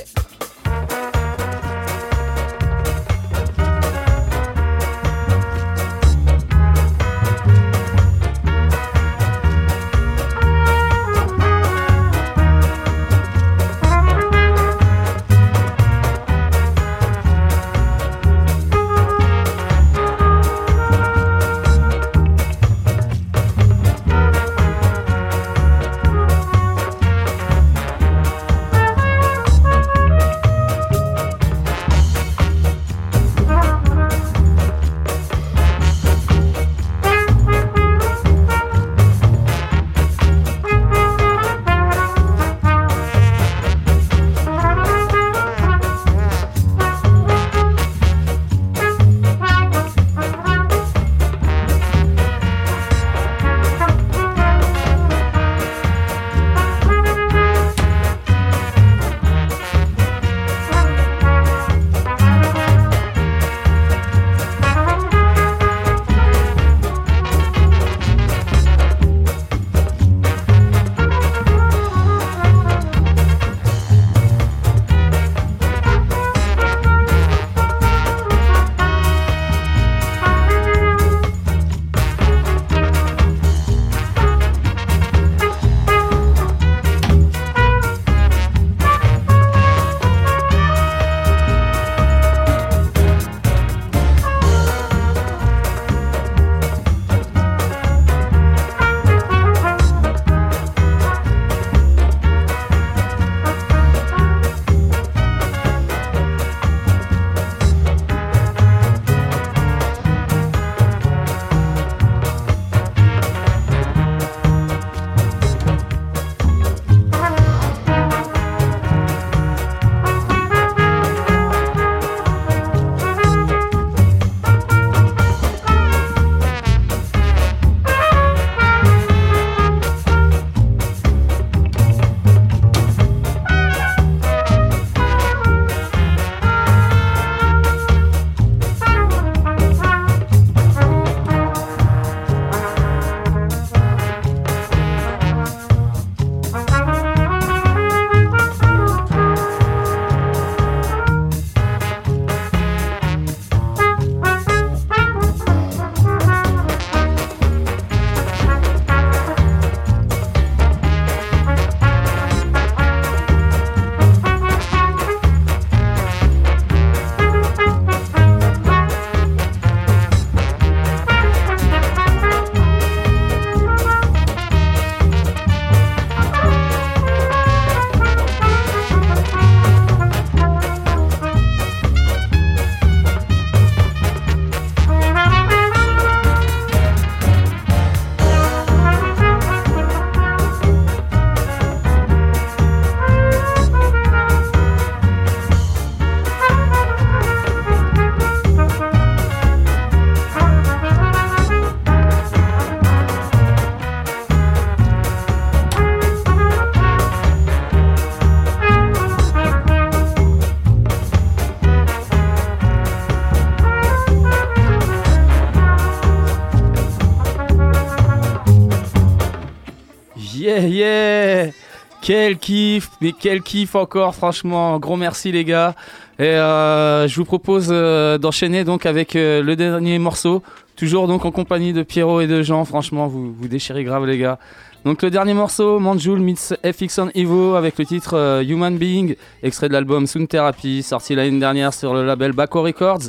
Quel kiff, mais quel kiff encore, franchement. Gros merci les gars. Et euh, je vous propose euh, d'enchaîner donc avec euh, le dernier morceau. Toujours donc en compagnie de Pierrot et de Jean. Franchement, vous, vous déchirez grave les gars. Donc le dernier morceau, Manjul meets FX on Evo avec le titre Human Being, extrait de l'album Soon Therapy, sorti l'année dernière sur le label Baco Records.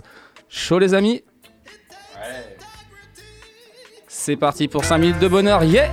Chaud les amis C'est parti pour 5 minutes de bonheur, yeah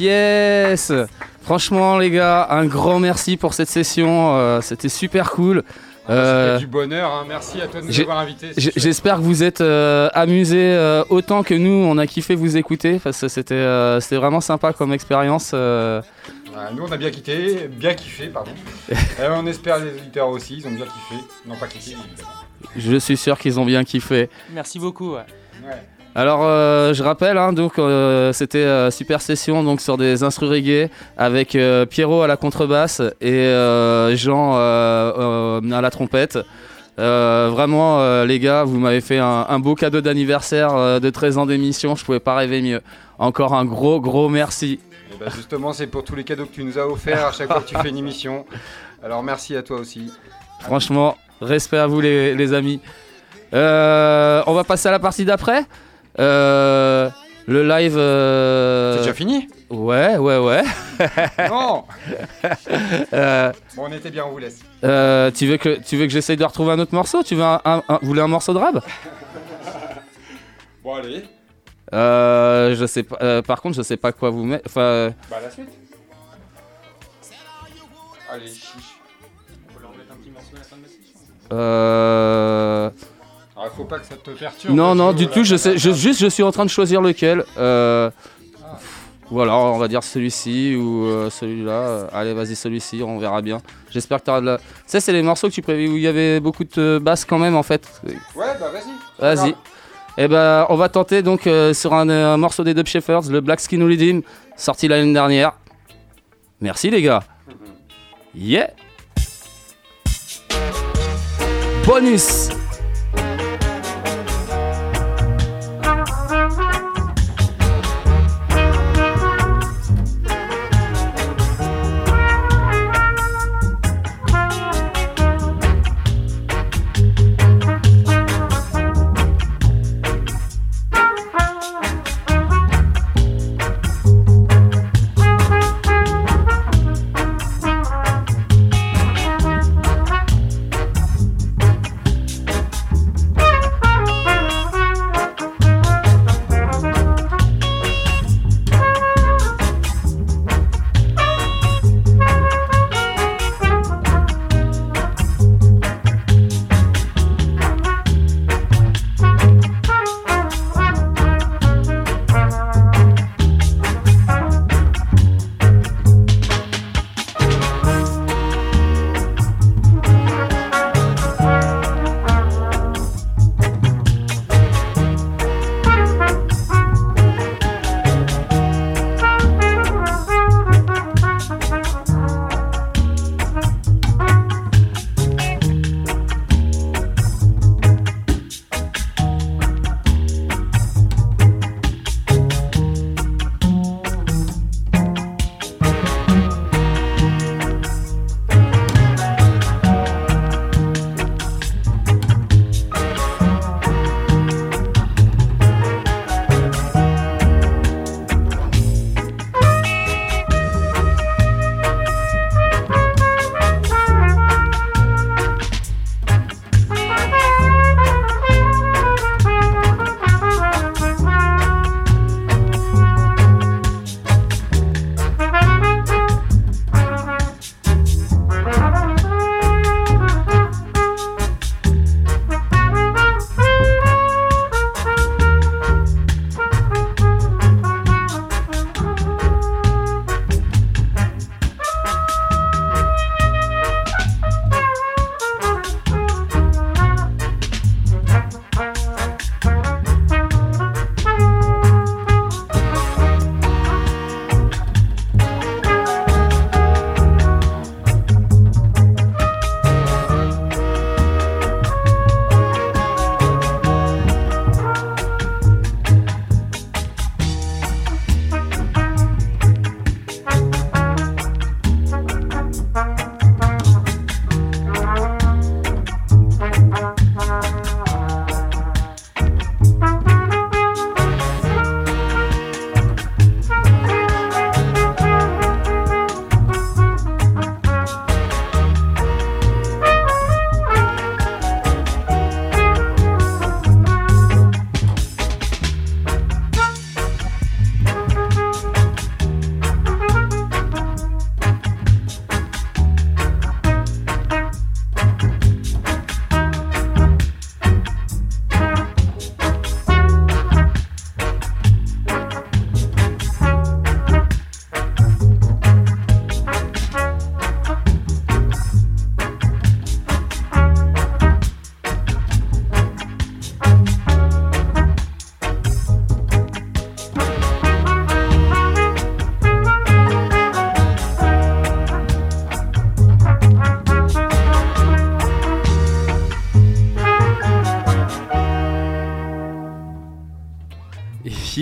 yes Franchement, les gars, un grand merci pour cette session. euh, C'était super cool. Euh, C'était du bonheur, hein. merci à toi de nous avoir invités. J'espère que vous êtes euh, amusés euh, autant que nous. On a kiffé vous écouter parce que c'était euh, c'était vraiment sympa comme expérience. euh. Ah, nous, on a bien quitté, bien kiffé, pardon. Euh, on espère les auditeurs aussi, ils ont bien kiffé. Non, pas kiffé. Je suis sûr qu'ils ont bien kiffé. Merci beaucoup. ouais. Alors, euh, je rappelle, hein, donc euh, c'était euh, super session donc sur des instrus reggae avec Pierrot à la contrebasse et Jean à la trompette. Vraiment, les gars, vous m'avez fait un, un beau cadeau d'anniversaire de 13 ans d'émission. Je pouvais pas rêver mieux. Encore un gros, gros merci. Et bah, justement, c'est pour tous les cadeaux que tu nous as offerts à chaque fois que tu fais une émission. Alors, merci à toi aussi. Franchement, respect à vous, les, les amis. On va passer à la partie d'après? Euh, le live. euh, C'est déjà fini Ouais, ouais, ouais. Non Euh, Bon, on était bien, on vous laisse. Euh, tu veux que tu veux que j'essaye de retrouver un autre morceau? Tu veux un, un- un- vous voulez un morceau de rap Bon, allez. euh, Je sais pas. euh, par contre, je sais pas quoi vous mettre. Enfin, Bah, la suite. Allez, chiche. euh, Ah, faut pas que ça te perturbe. non, non, du tout. Je sais, je, juste, je suis en train de choisir lequel. Euh, voilà, on va dire celui-ci ou euh, celui-là. Euh, Allez, vas-y, celui-ci, on verra bien. J'espère que t'auras de la. Tu sais, c'est les morceaux que tu prévis où il y avait beaucoup de basses quand même en fait. Ouais, bah, vas-y. Vas-y. Et ben, on va tenter donc euh, sur un, un morceau des Dub Shepherds, le Black Skin Redeem, sorti l'année dernière. Merci les gars. Yeah. Bonus.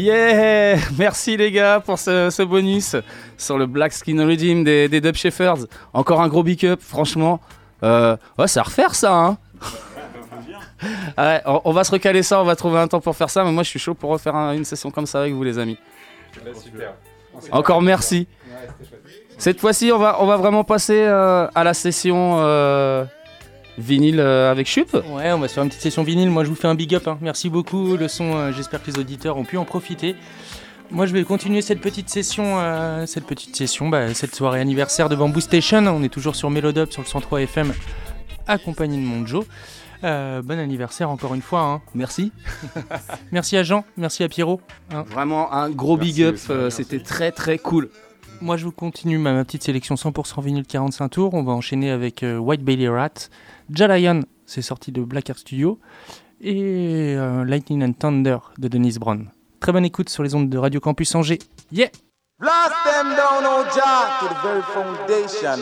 Yeah Merci les gars pour ce, ce bonus sur le Black Skin Regime des, des Dub Shepherds. Encore un gros big up, franchement. Euh, ouais, c'est à refaire ça, hein Ouais, on, on va se recaler ça, on va trouver un temps pour faire ça, mais moi je suis chaud pour refaire un- une session comme ça avec vous les amis. super. Encore merci. Cette fois-ci, on va, on va vraiment passer euh, à la session euh, vinyle euh, avec Chup. Ouais, on va se faire une petite session vinyle. Moi, je vous fais un big up. hein. Merci beaucoup. Le son, euh, j'espère que les auditeurs ont pu en profiter. Moi, je vais continuer cette petite session, euh, cette petite session, bah, cette soirée anniversaire de Bamboo Station. On est toujours sur Melodub sur le 103 FM, accompagné de mon Joe. Euh, bon anniversaire encore une fois. hein. Merci. merci à Jean, merci à Pierrot. hein. Vraiment un gros Merci big up, euh, c'était très très cool. Moi, je vous continue ma, ma petite sélection 100% vinyle 45 tours. On va enchaîner avec euh, White Belly Rat, Jalayan, c'est sorti de Black Art Studio, et euh, Lightning and Thunder de Denise Brown. Très bonne écoute sur les ondes de Radio Campus Angers. Yeah! Blast them down, oh Jah, to the very foundation.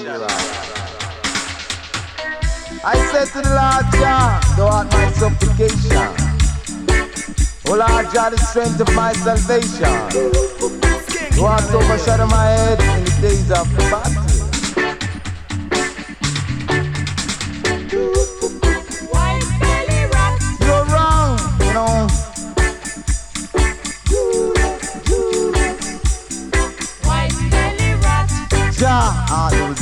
I said to the Lord Jah, thou art my supplication. O Lord Jah, the strength of my salvation. Thou art overshadow my head in the days of the battle. Art.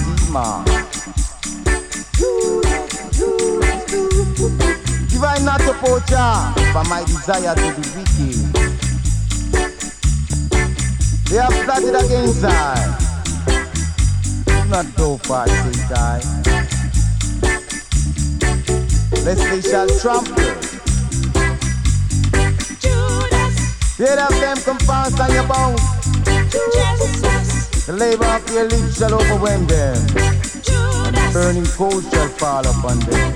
Give I not O Jah, for my desire to be wicked. They have plotted against I. Do not go far, say I. Lest they shall trample. Hear of them come fast on your bones. The labor of your lips shall overwhelm them. And burning coals shall fall upon them.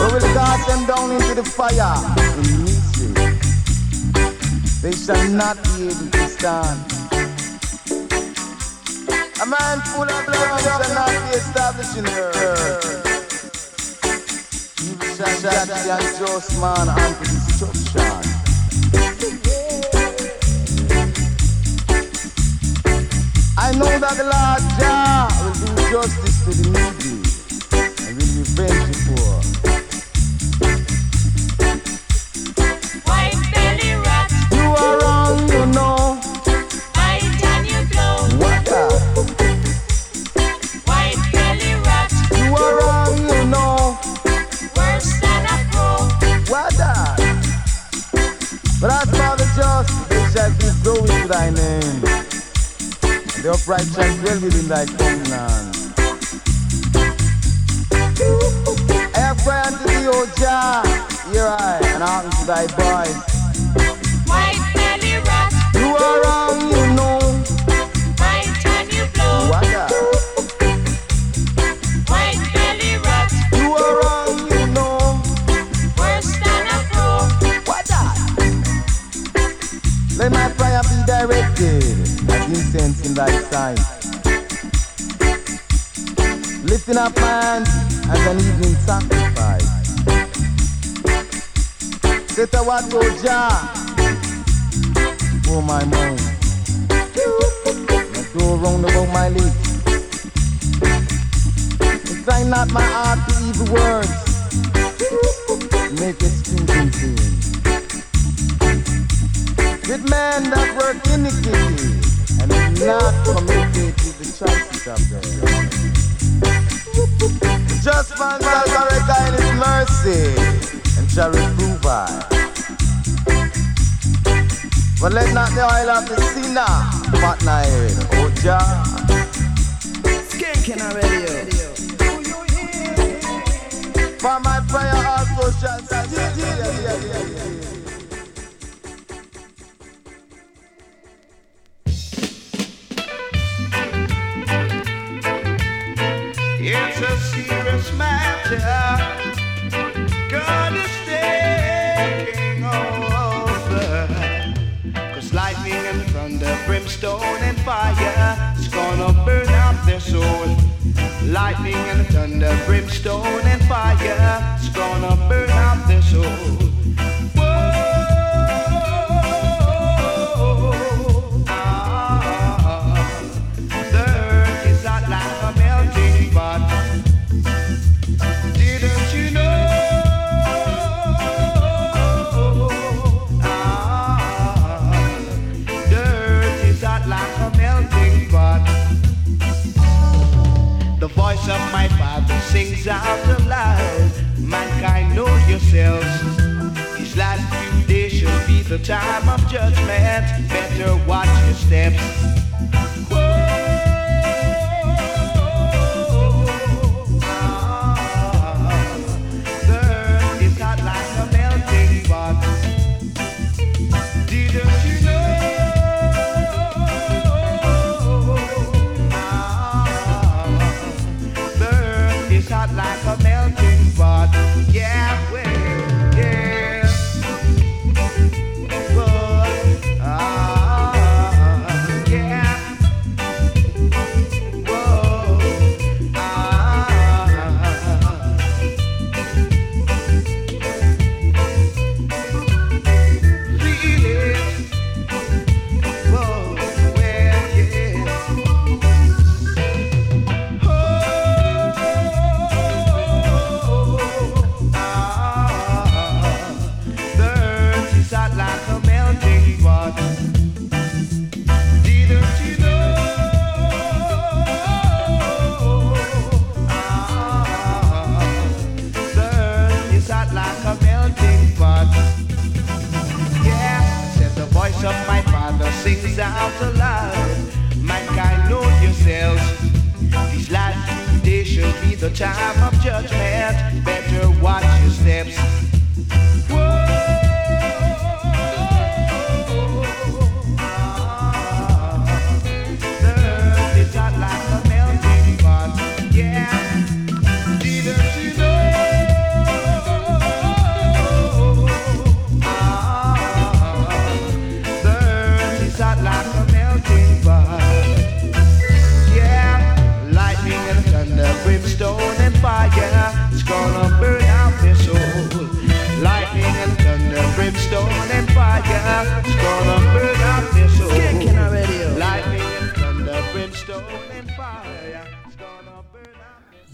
We will cast them down into the fire in misery. They shall not be able to stand. A man full of blood shall not be established in the earth. Evil shall shall the unjust man unto destruction. I know that the Lord Jah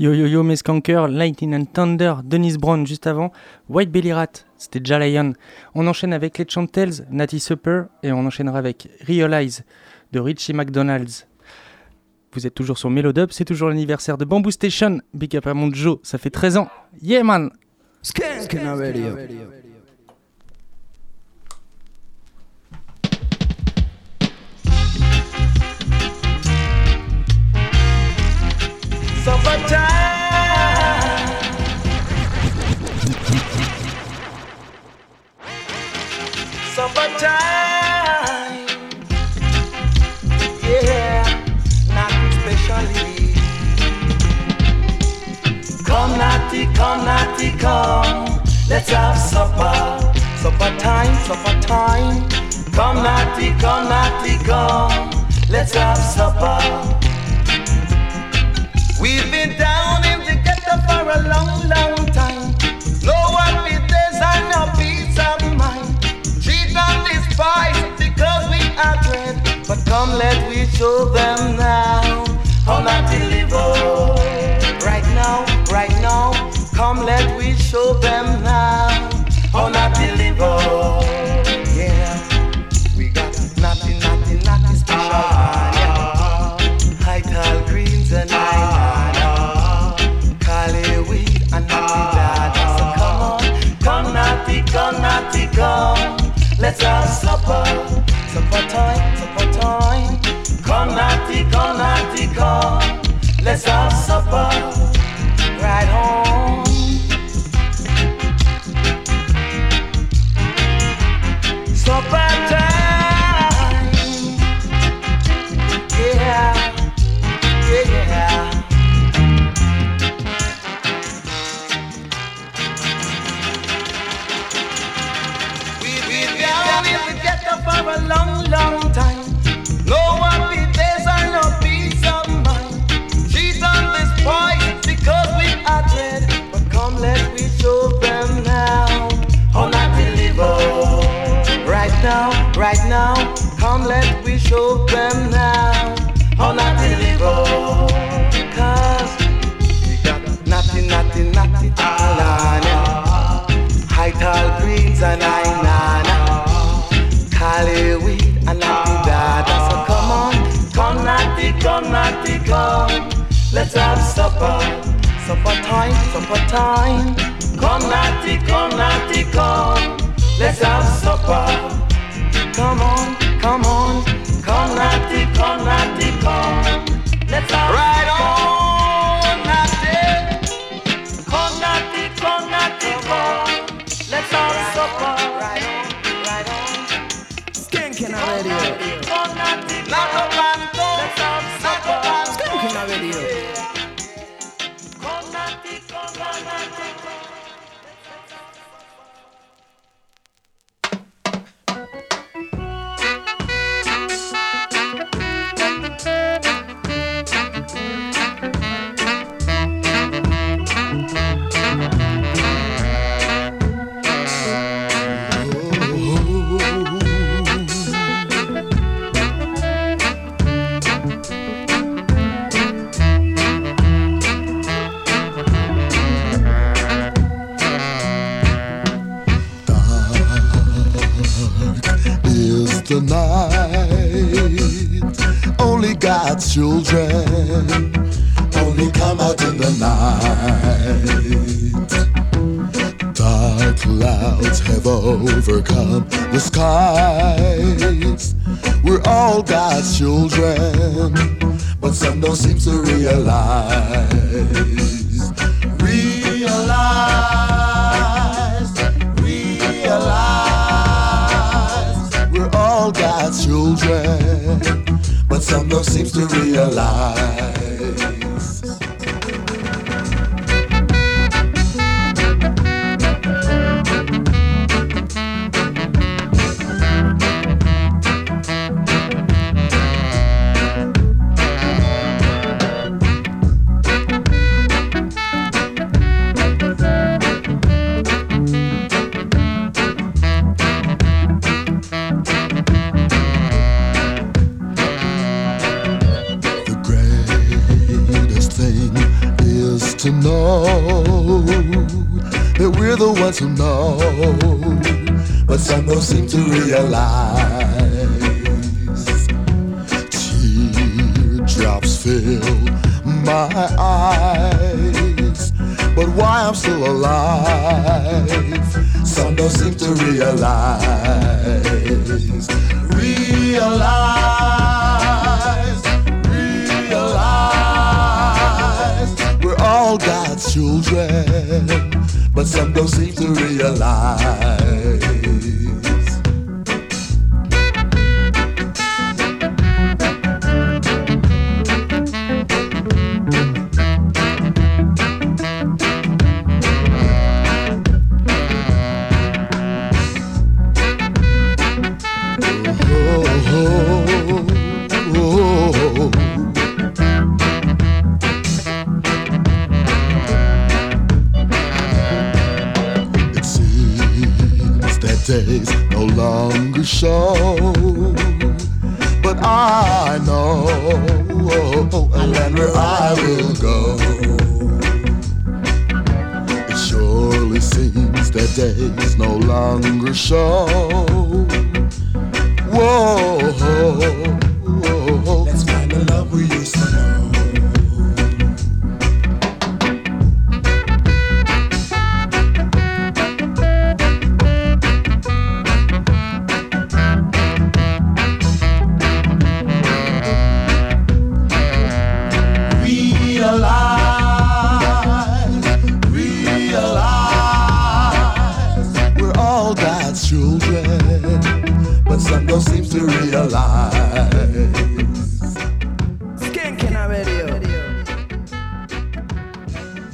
Yo yo yo mes skankers, Lightning and Thunder, Dennis Brown juste avant, White Belly Rat, c'était Jalayan. On enchaîne avec les Chantels, Natty Supper et on enchaînera avec Realize de Richie McDonald's. Vous êtes toujours sur Melodub, c'est toujours l'anniversaire de Bamboo Station. Big up à mon Joe, ça fait 13 ans. Yeah man Summertime. Summertime. Yeah, nothing specially. Come, Natty, come, Natty, come. Let's have supper. Supper time, supper time. Come, Natty, come, Natty, come. Let's have supper. Come, let we show them now how not to live. Right now, right now. Come, let we show them now how not to live. far. now we got. High tall greens and nana. Cali weed and dada. So come on, come natty, come natty, come. Let's have supper, supper time, supper time. Come natty, come natty, come. Let's have supper. Come on, come on. Ride on. children.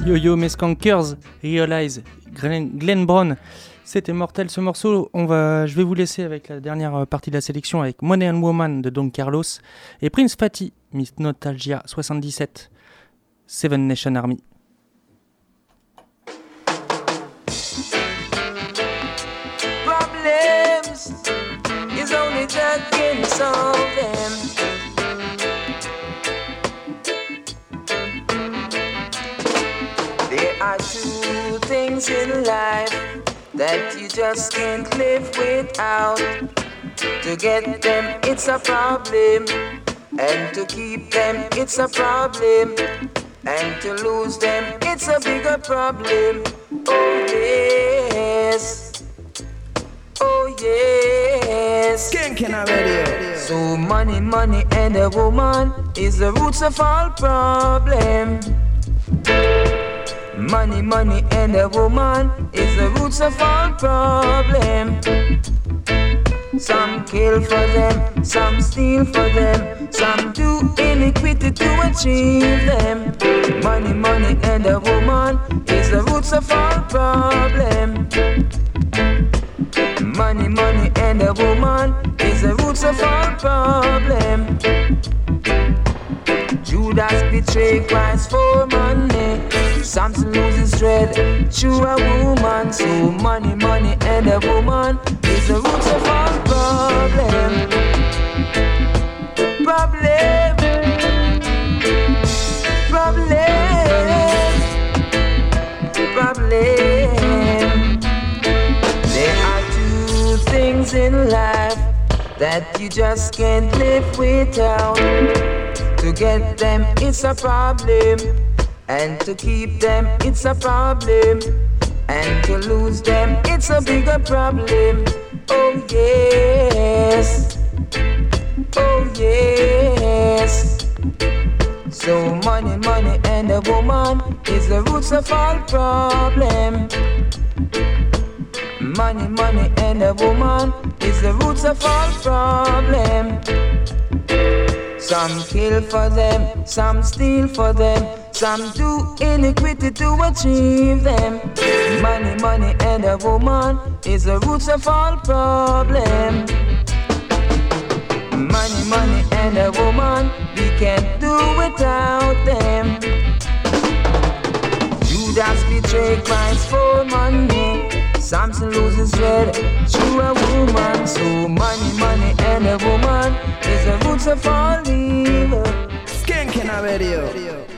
Yo Yo Mescankers, Realize, Glenn, Glenn Brown. C'était mortel ce morceau. On va, je vais vous laisser avec la dernière euh, partie de la sélection avec Money and Woman de Don Carlos et Prince Fatty, Miss Nostalgia 77, Seven Nation Army. Problems only things in life that you just can't live without. To get them, it's a problem. And to keep them, it's a problem. And to lose them, it's a bigger problem. Oh, yes. Oh, yes. Kinkin already. So, money, money, and a woman is the roots of all problem. Money, money, and a woman is the roots of all problem. Some kill for them, some steal for them, some do iniquity to achieve them. Money, money, and a woman is the roots of all problem. Money, money, and a woman is the roots of all problem. Judas betrayed Christ for money. Samson loses dread to a woman. So money, money, and a woman is the roots of all problem. Problem. Problem. Problem. There are two things in life that you just can't live without. To get them, it's a problem. And to keep them, it's a problem. And to lose them, it's a bigger problem. Oh, yes. Oh, yes. So, money, money, and a woman is the roots of all problem. Money, money, and a woman is the roots of all problem. Some kill for them, some steal for them, some do iniquity to achieve them. Money, money, and a woman is the roots of all problem. Money, money, and a woman, we can't do without them. Judas betrayed Christ for money. Samson loses red to a woman. So money, money, and a woman is the roots of all evil. Skanking radio.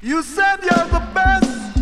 You said you're the best.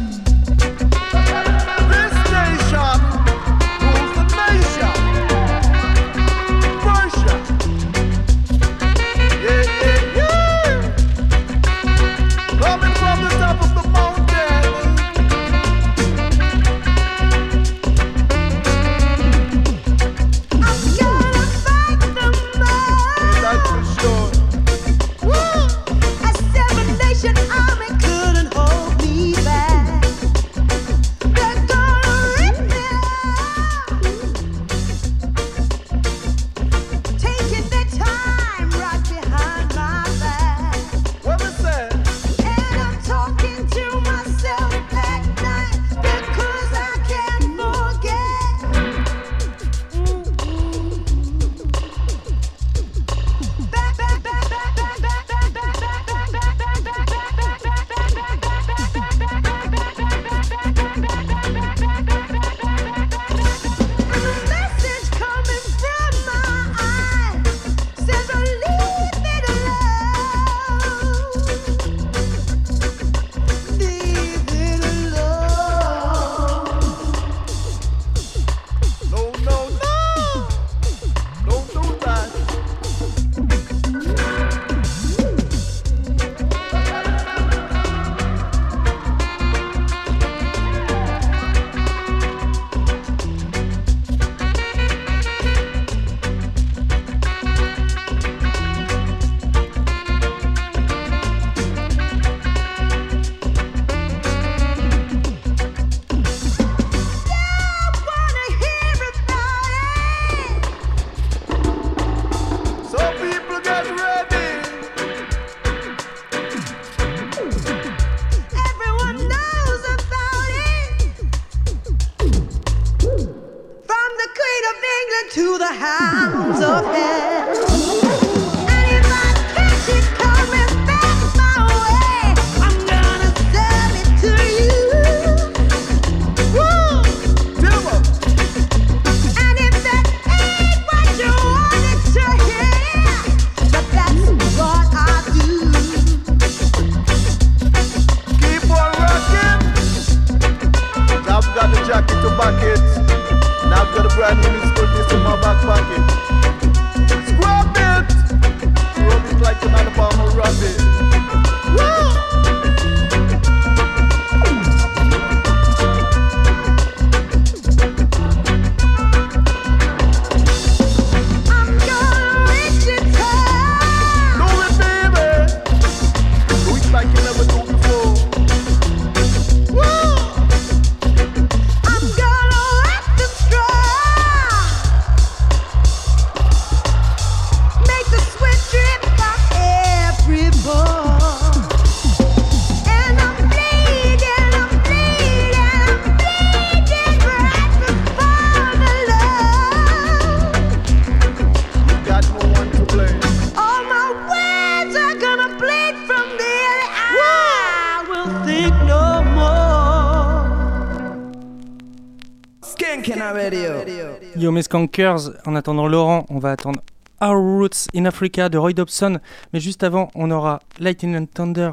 En attendant Laurent, on va attendre Our Roots in Africa de Roy Dobson. Mais juste avant, on aura Lightning and Thunder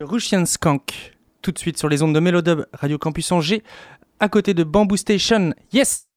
de Russian Skank. Tout de suite sur les ondes de Melodub, Radio Campus Angers, à côté de Bamboo Station. Yes!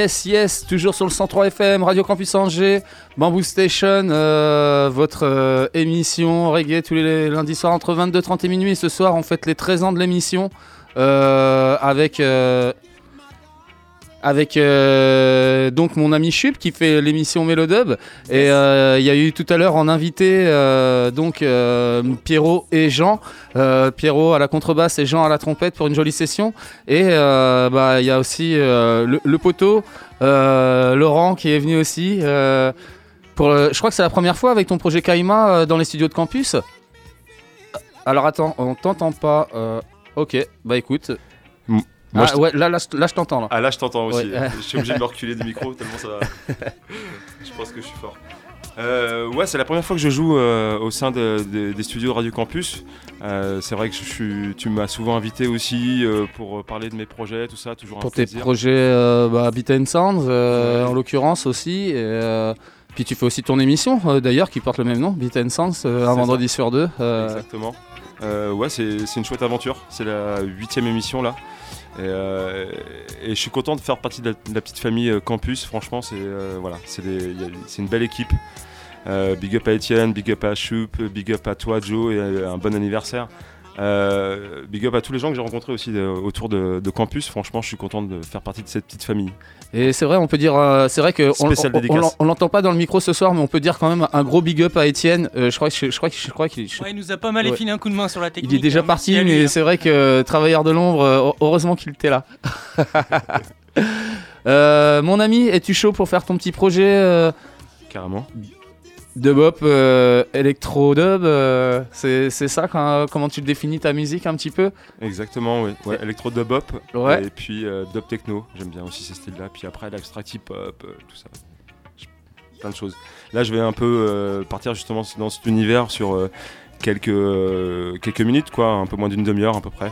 Yes, yes, toujours sur le 103 FM, Radio Campus Angers, Bamboo Station, euh, votre euh, émission reggae tous les lundis soirs entre 22h30 et minuit. Et ce soir, on fête les 13 ans de l'émission euh, avec, avec euh, donc mon ami Chup qui fait l'émission Mélodub. Et euh, il y a eu tout à l'heure en invité euh, donc Pierrot et Jean. Pierrot à la contrebasse et Jean à la trompette pour une jolie session. Et bah, il y a aussi le, le poteau, Laurent qui est venu aussi. pour, le- je crois que c'est la première fois avec ton projet Kaima dans les studios de campus. Alors attends, on t'entend pas. ok, bah écoute. Moi, ah, je- ouais, là, là, je- là, je t'entends. Là. Ah là je t'entends aussi. Ouais. Je suis obligé de me reculer du micro tellement ça va. je pense que je suis fort. Euh, ouais, c'est la première fois que je joue euh, au sein de- de- des studios Radio Campus. Euh, c'est vrai que je suis, tu m'as souvent invité aussi pour parler de mes projets, tout ça, toujours un Pour tes plaisir. projets bah, Beat and Sounds, en l'occurrence aussi. Et, puis tu fais aussi ton émission d'ailleurs qui porte le même nom, Beat and Sounds, un vendredi sur deux. Exactement. Ouais, c'est une chouette aventure. C'est la huitième émission là. Et, euh, et je suis content de faire partie de la, petite famille euh, campus. Franchement, c'est euh, voilà, c'est une belle équipe. Big up à Etienne, big up à Choup, big up à toi Joe et un bon anniversaire. Euh, big up à tous les gens que j'ai rencontrés aussi de- autour de, de campus. Franchement, je suis content de faire partie de cette petite famille. Et c'est vrai, on peut dire, euh, c'est vrai que on- Spécial on- on, dédicace. l'en- on l'entend pas dans le micro ce soir, mais on peut dire quand même un gros big up à Étienne. Euh, je crois je, je crois je crois qu'il. je- Ouais, il nous a pas mal Ouais. effilé un coup de main sur la technique. Il est déjà hein, parti, lui, mais hein. c'est vrai que euh, travailleur de l'ombre, euh, heureusement qu'il était là. Euh, mon ami, es-tu chaud pour faire ton petit projet euh, Carrément. De bop, euh, électro-dub euh, C'est c'est ça quand- comment tu définis ta musique un petit peu Exactement, oui. Ouais, électro dub. Ouais. Et puis euh, dub techno. J'aime bien aussi ces styles-là. Puis après, l'abstract hip hop, euh, tout ça. Plein de choses. Là, je vais un peu euh, partir justement dans cet univers sur euh, quelques, euh, quelques minutes, quoi. Un peu moins d'une demi-heure à peu près.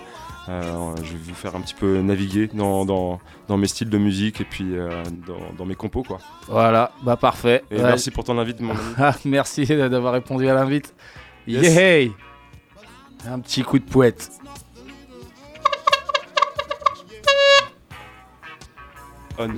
Euh, je vais vous faire un petit peu naviguer dans, dans, dans mes styles de musique et puis euh, dans, dans mes compos, quoi. Voilà, bah parfait. Et Ouais. merci pour ton invite, mon ami. Merci d'avoir répondu à l'invite. Yes. Yeah Un petit coup de pouette. On.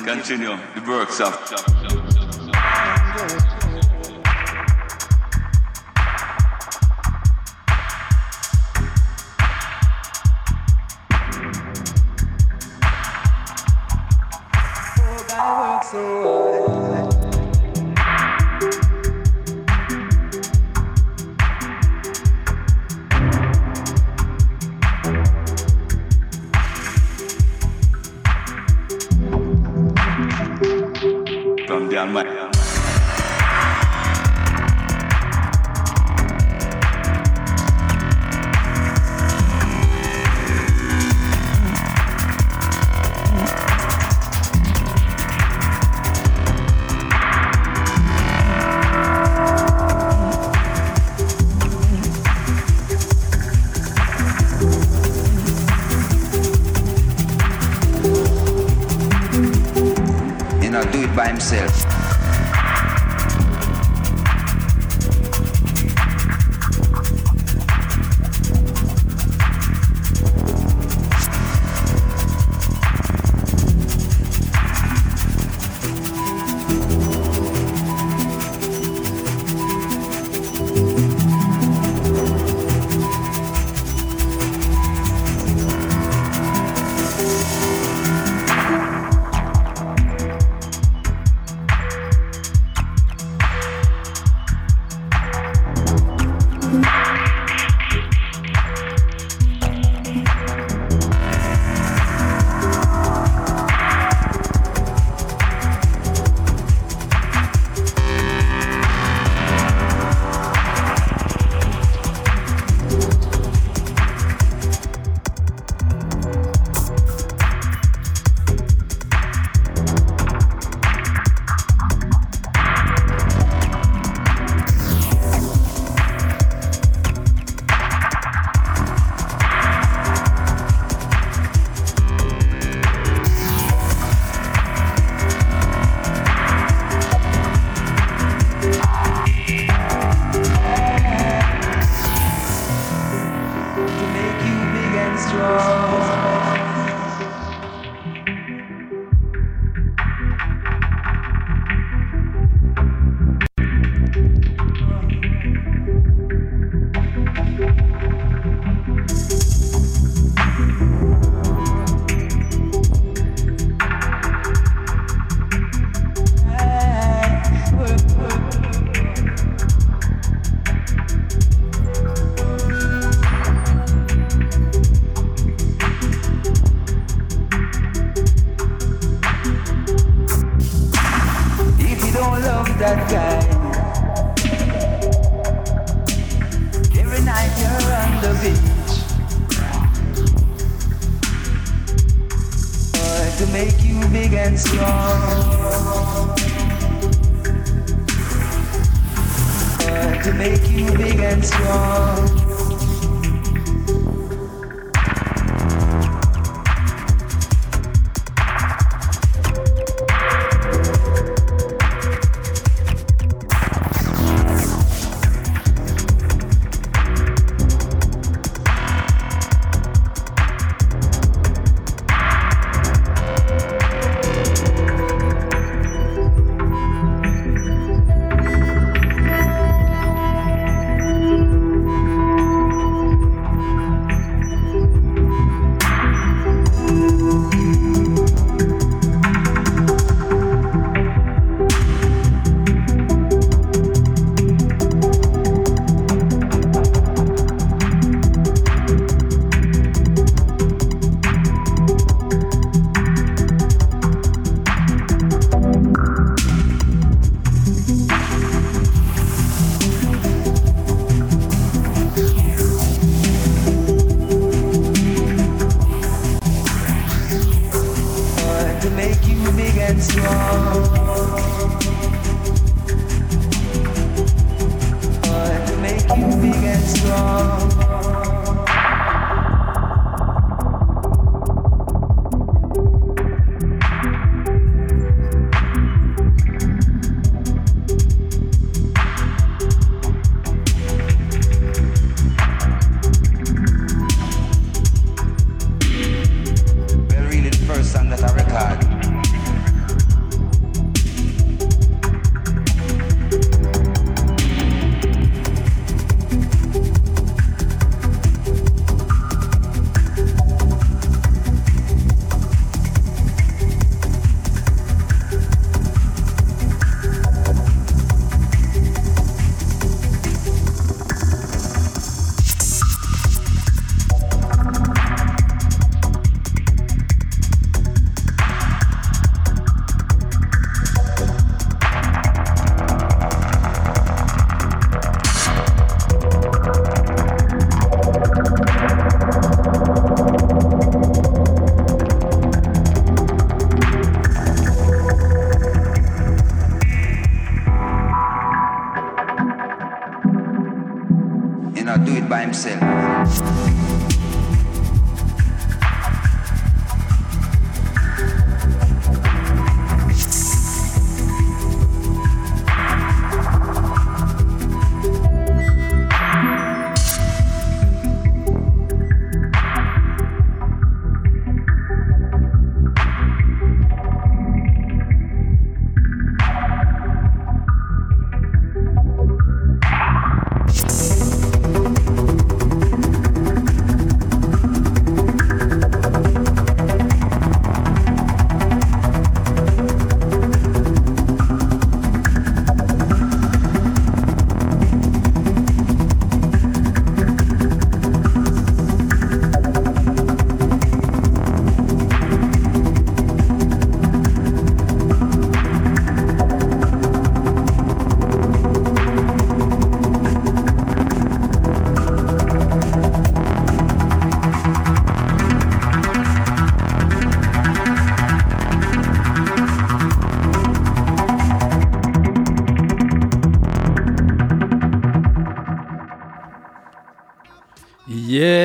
Yeah, man. Continue. The works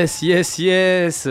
Yes, yes, yes.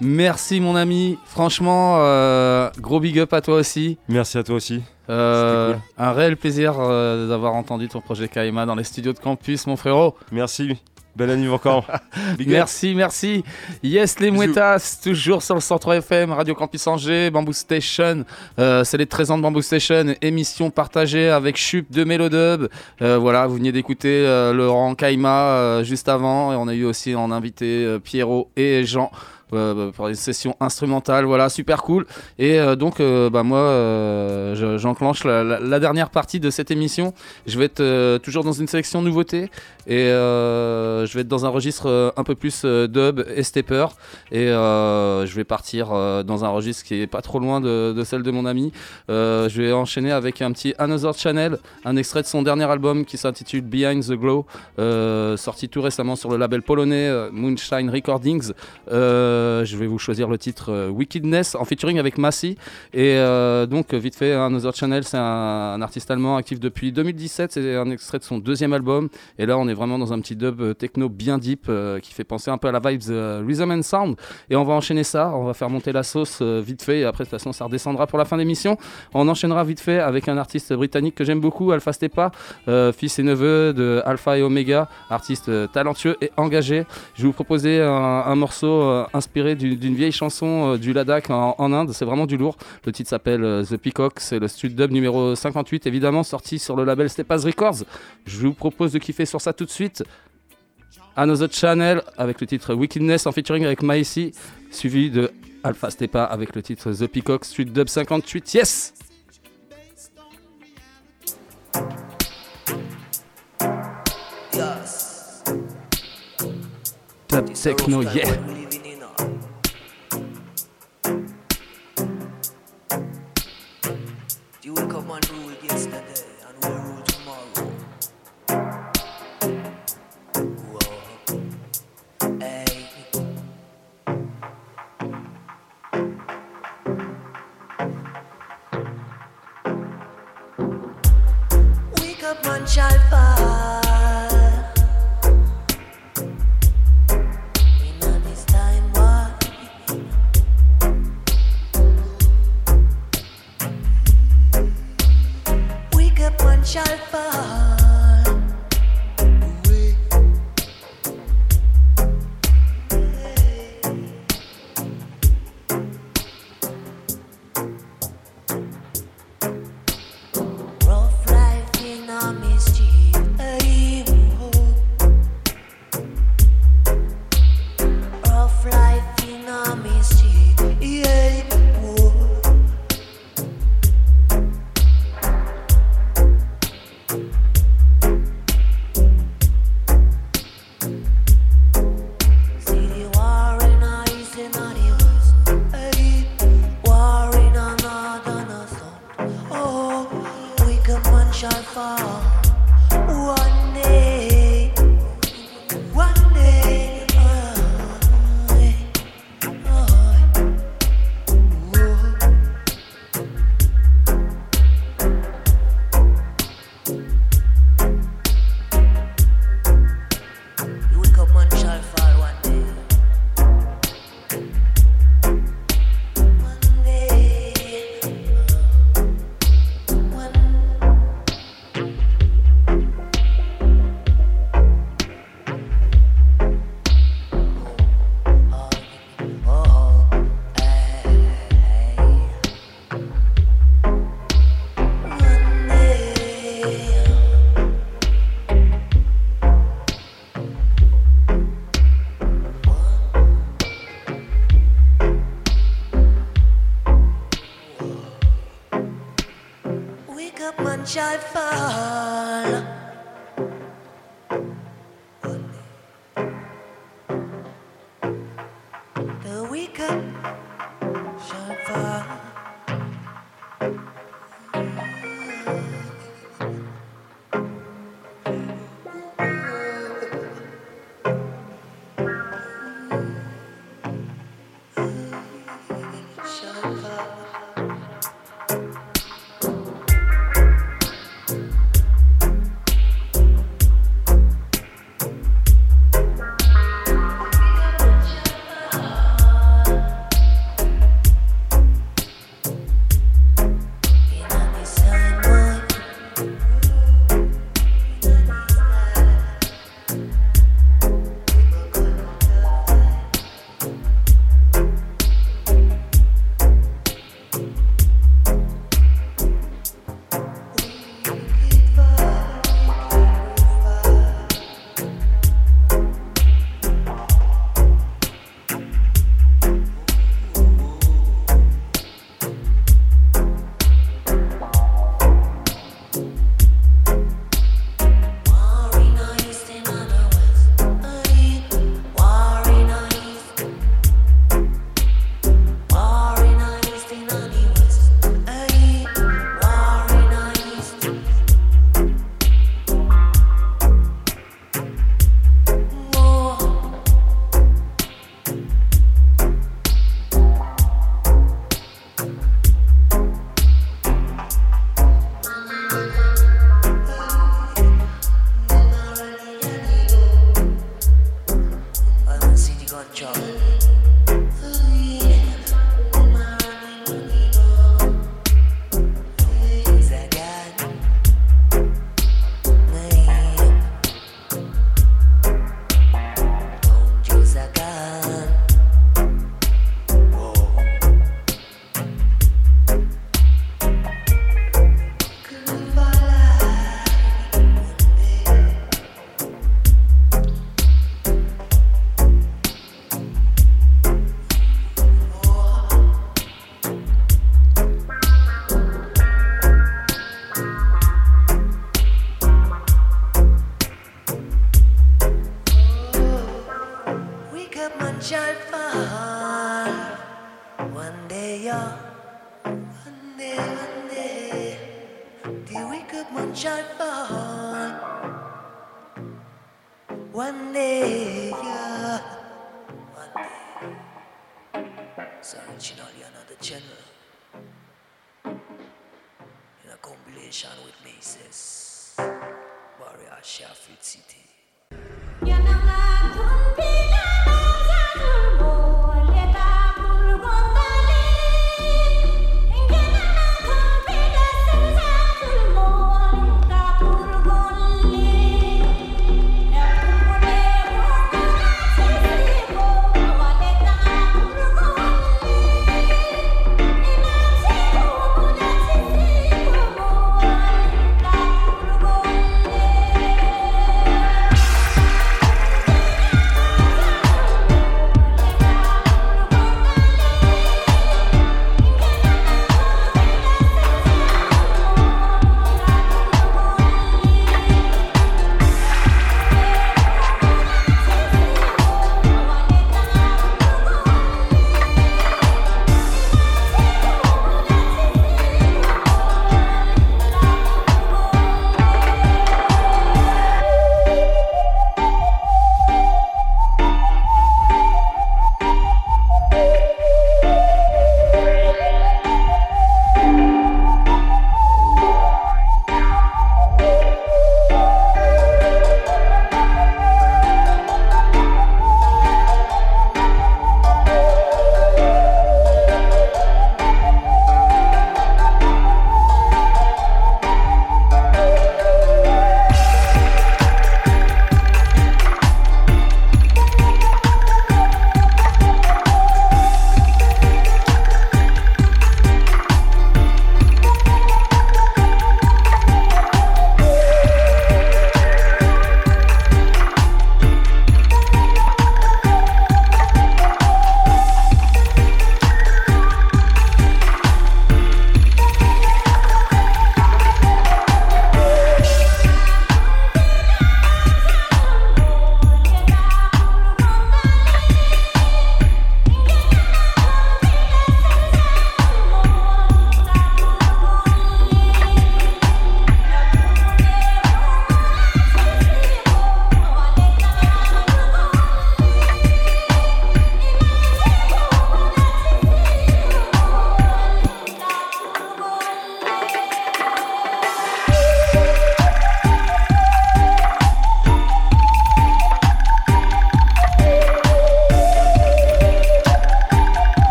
Merci mon ami. Franchement, euh, gros big up à toi aussi. Merci à toi aussi. Euh, C'était Un réel plaisir euh, d'avoir entendu ton projet Kaima dans les studios de campus, mon frérot. Merci. Belle année encore. Merci, merci. Yes, les Mouettas, toujours sur le 103 FM, Radio Campus Angers, Bamboo Station. Euh, c'est les 13 ans de Bamboo Station, émission partagée avec Chup de Mélodub. Euh, voilà, vous venez d'écouter euh, Laurent Kaima juste avant. Et on a eu aussi en invité Pierrot et Jean. Euh, pour des sessions instrumentales, voilà, super cool. Et euh, donc, euh, bah, moi, euh, je- j'enclenche la, dernière partie de cette émission. Je vais être toujours dans une sélection nouveautés et je vais être dans un registre un peu plus dub et stepper. Et je vais partir dans un registre qui est pas trop loin de, celle de mon ami. Je vais enchaîner avec un petit Another Channel, un extrait de son dernier album qui s'intitule Behind the Glow, sorti tout récemment sur le label polonais Moonshine Recordings. Je vais vous choisir le titre euh, Wickedness en featuring avec Massy. Et euh, donc, vite fait, Another Channel, c'est un, artiste allemand actif depuis 2017. C'est un extrait de son deuxième album. Et là, on est vraiment dans un petit dub euh, techno bien deep euh, qui fait penser un peu à la vibes euh, Rhythm and Sound. Et on va enchaîner ça. On va faire monter la sauce euh, vite fait. Et après, de toute façon, ça redescendra pour la fin d'émission. On enchaînera vite fait avec un artiste britannique que j'aime beaucoup, Alpha Stepa, euh, fils et neveu de Alpha et Omega, artiste euh, talentueux et engagé. Je vais vous proposer un, un morceau euh, inspiré du- d'une vieille chanson euh, du Ladakh en, en Inde. C'est vraiment du lourd. Le titre s'appelle euh, The Peacock. C'est le street dub numéro 58, évidemment, sorti sur le label Stepas Records. Je vous propose de kiffer sur ça tout de suite. Another Channel avec le titre Wickedness en featuring avec Maïsi, suivi de Alpha Stepa avec le titre The Peacock Street Dub 58. Yes! Yes. Dub techno, yeah!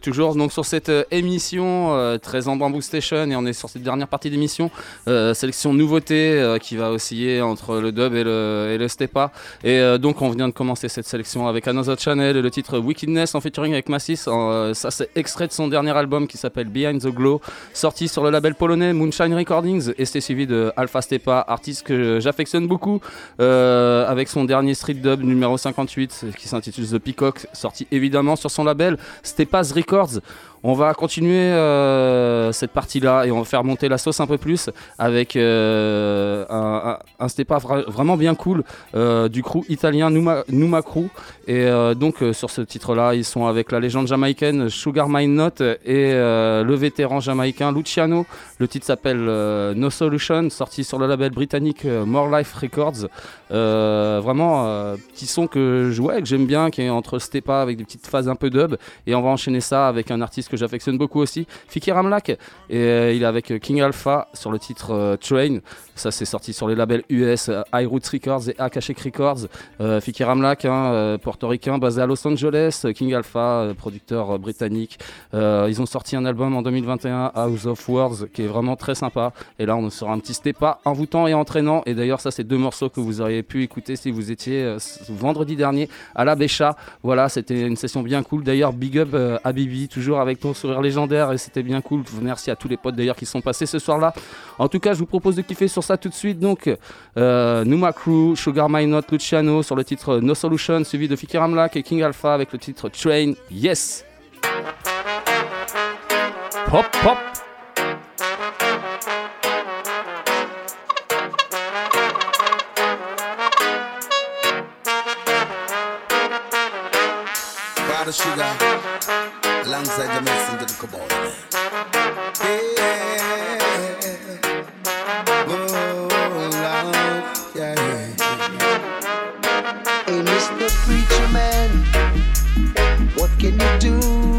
Toujours. Donc sur cette euh, émission euh, très en bamboo station et on est sur cette dernière partie d'émission euh, sélection nouveauté euh, qui va osciller entre le dub et le, et le stepa. Et euh, donc on vient de commencer cette sélection avec Another Channel le titre Wickedness en featuring avec Massis. Euh, ça c'est extrait de son dernier album qui s'appelle Behind the Glow sorti sur le label polonais Moonshine Recordings et c'était suivi de Alpha Stepa artiste que j'affectionne beaucoup euh, avec son dernier street dub numéro 58 qui s'intitule The Peacock sorti évidemment sur son label Stepa's Records On va continuer euh, cette partie-là et on va faire monter la sauce un peu plus avec euh, un, un, vraiment bien cool euh, du crew italien Numa, Numa Crew. Et donc sur ce titre-là, ils sont avec la légende jamaïcaine Sugar Mine Note et le vétéran jamaïcain Luciano. Le titre s'appelle No Solution, sorti sur le label britannique More Life Records. Vraiment petit son que je que j'aime bien, qui est entre stepa avec des petites phases un peu dub. Et on va enchaîner ça avec un artiste que j'affectionne beaucoup aussi, Fikir Ramlak. Et euh, il est avec King Alpha sur le titre euh, Train. Ça, c'est sorti sur les labels US, euh, High Roots Records et Akashic Records. Euh, Fikir Ramlak, hein, euh, portoricain, basé à Los Angeles. King Alpha, producteur britannique. Ils ont sorti un album en 2021, House of Words, qui est vraiment très sympa. Et là, on est sur un petit stepa envoûtant et entraînant. Et d'ailleurs, ça, c'est deux morceaux que vous auriez pu écouter si vous étiez vendredi dernier à la Bécha. Voilà, c'était une session bien cool. D'ailleurs, big up euh, à Bibi, toujours avec ton sourire légendaire. Et c'était bien cool. Merci à tous les potes d'ailleurs qui sont passés ce soir-là. En tout cas, je vous propose de kiffer sur tout de suite. Donc, euh, Numa Crew, Sugar My Note, Luciano sur le titre No Solution, suivi de Fikir Amlak et King Alpha avec le titre Train. Yes! Hop, the. Yeah. Can you do?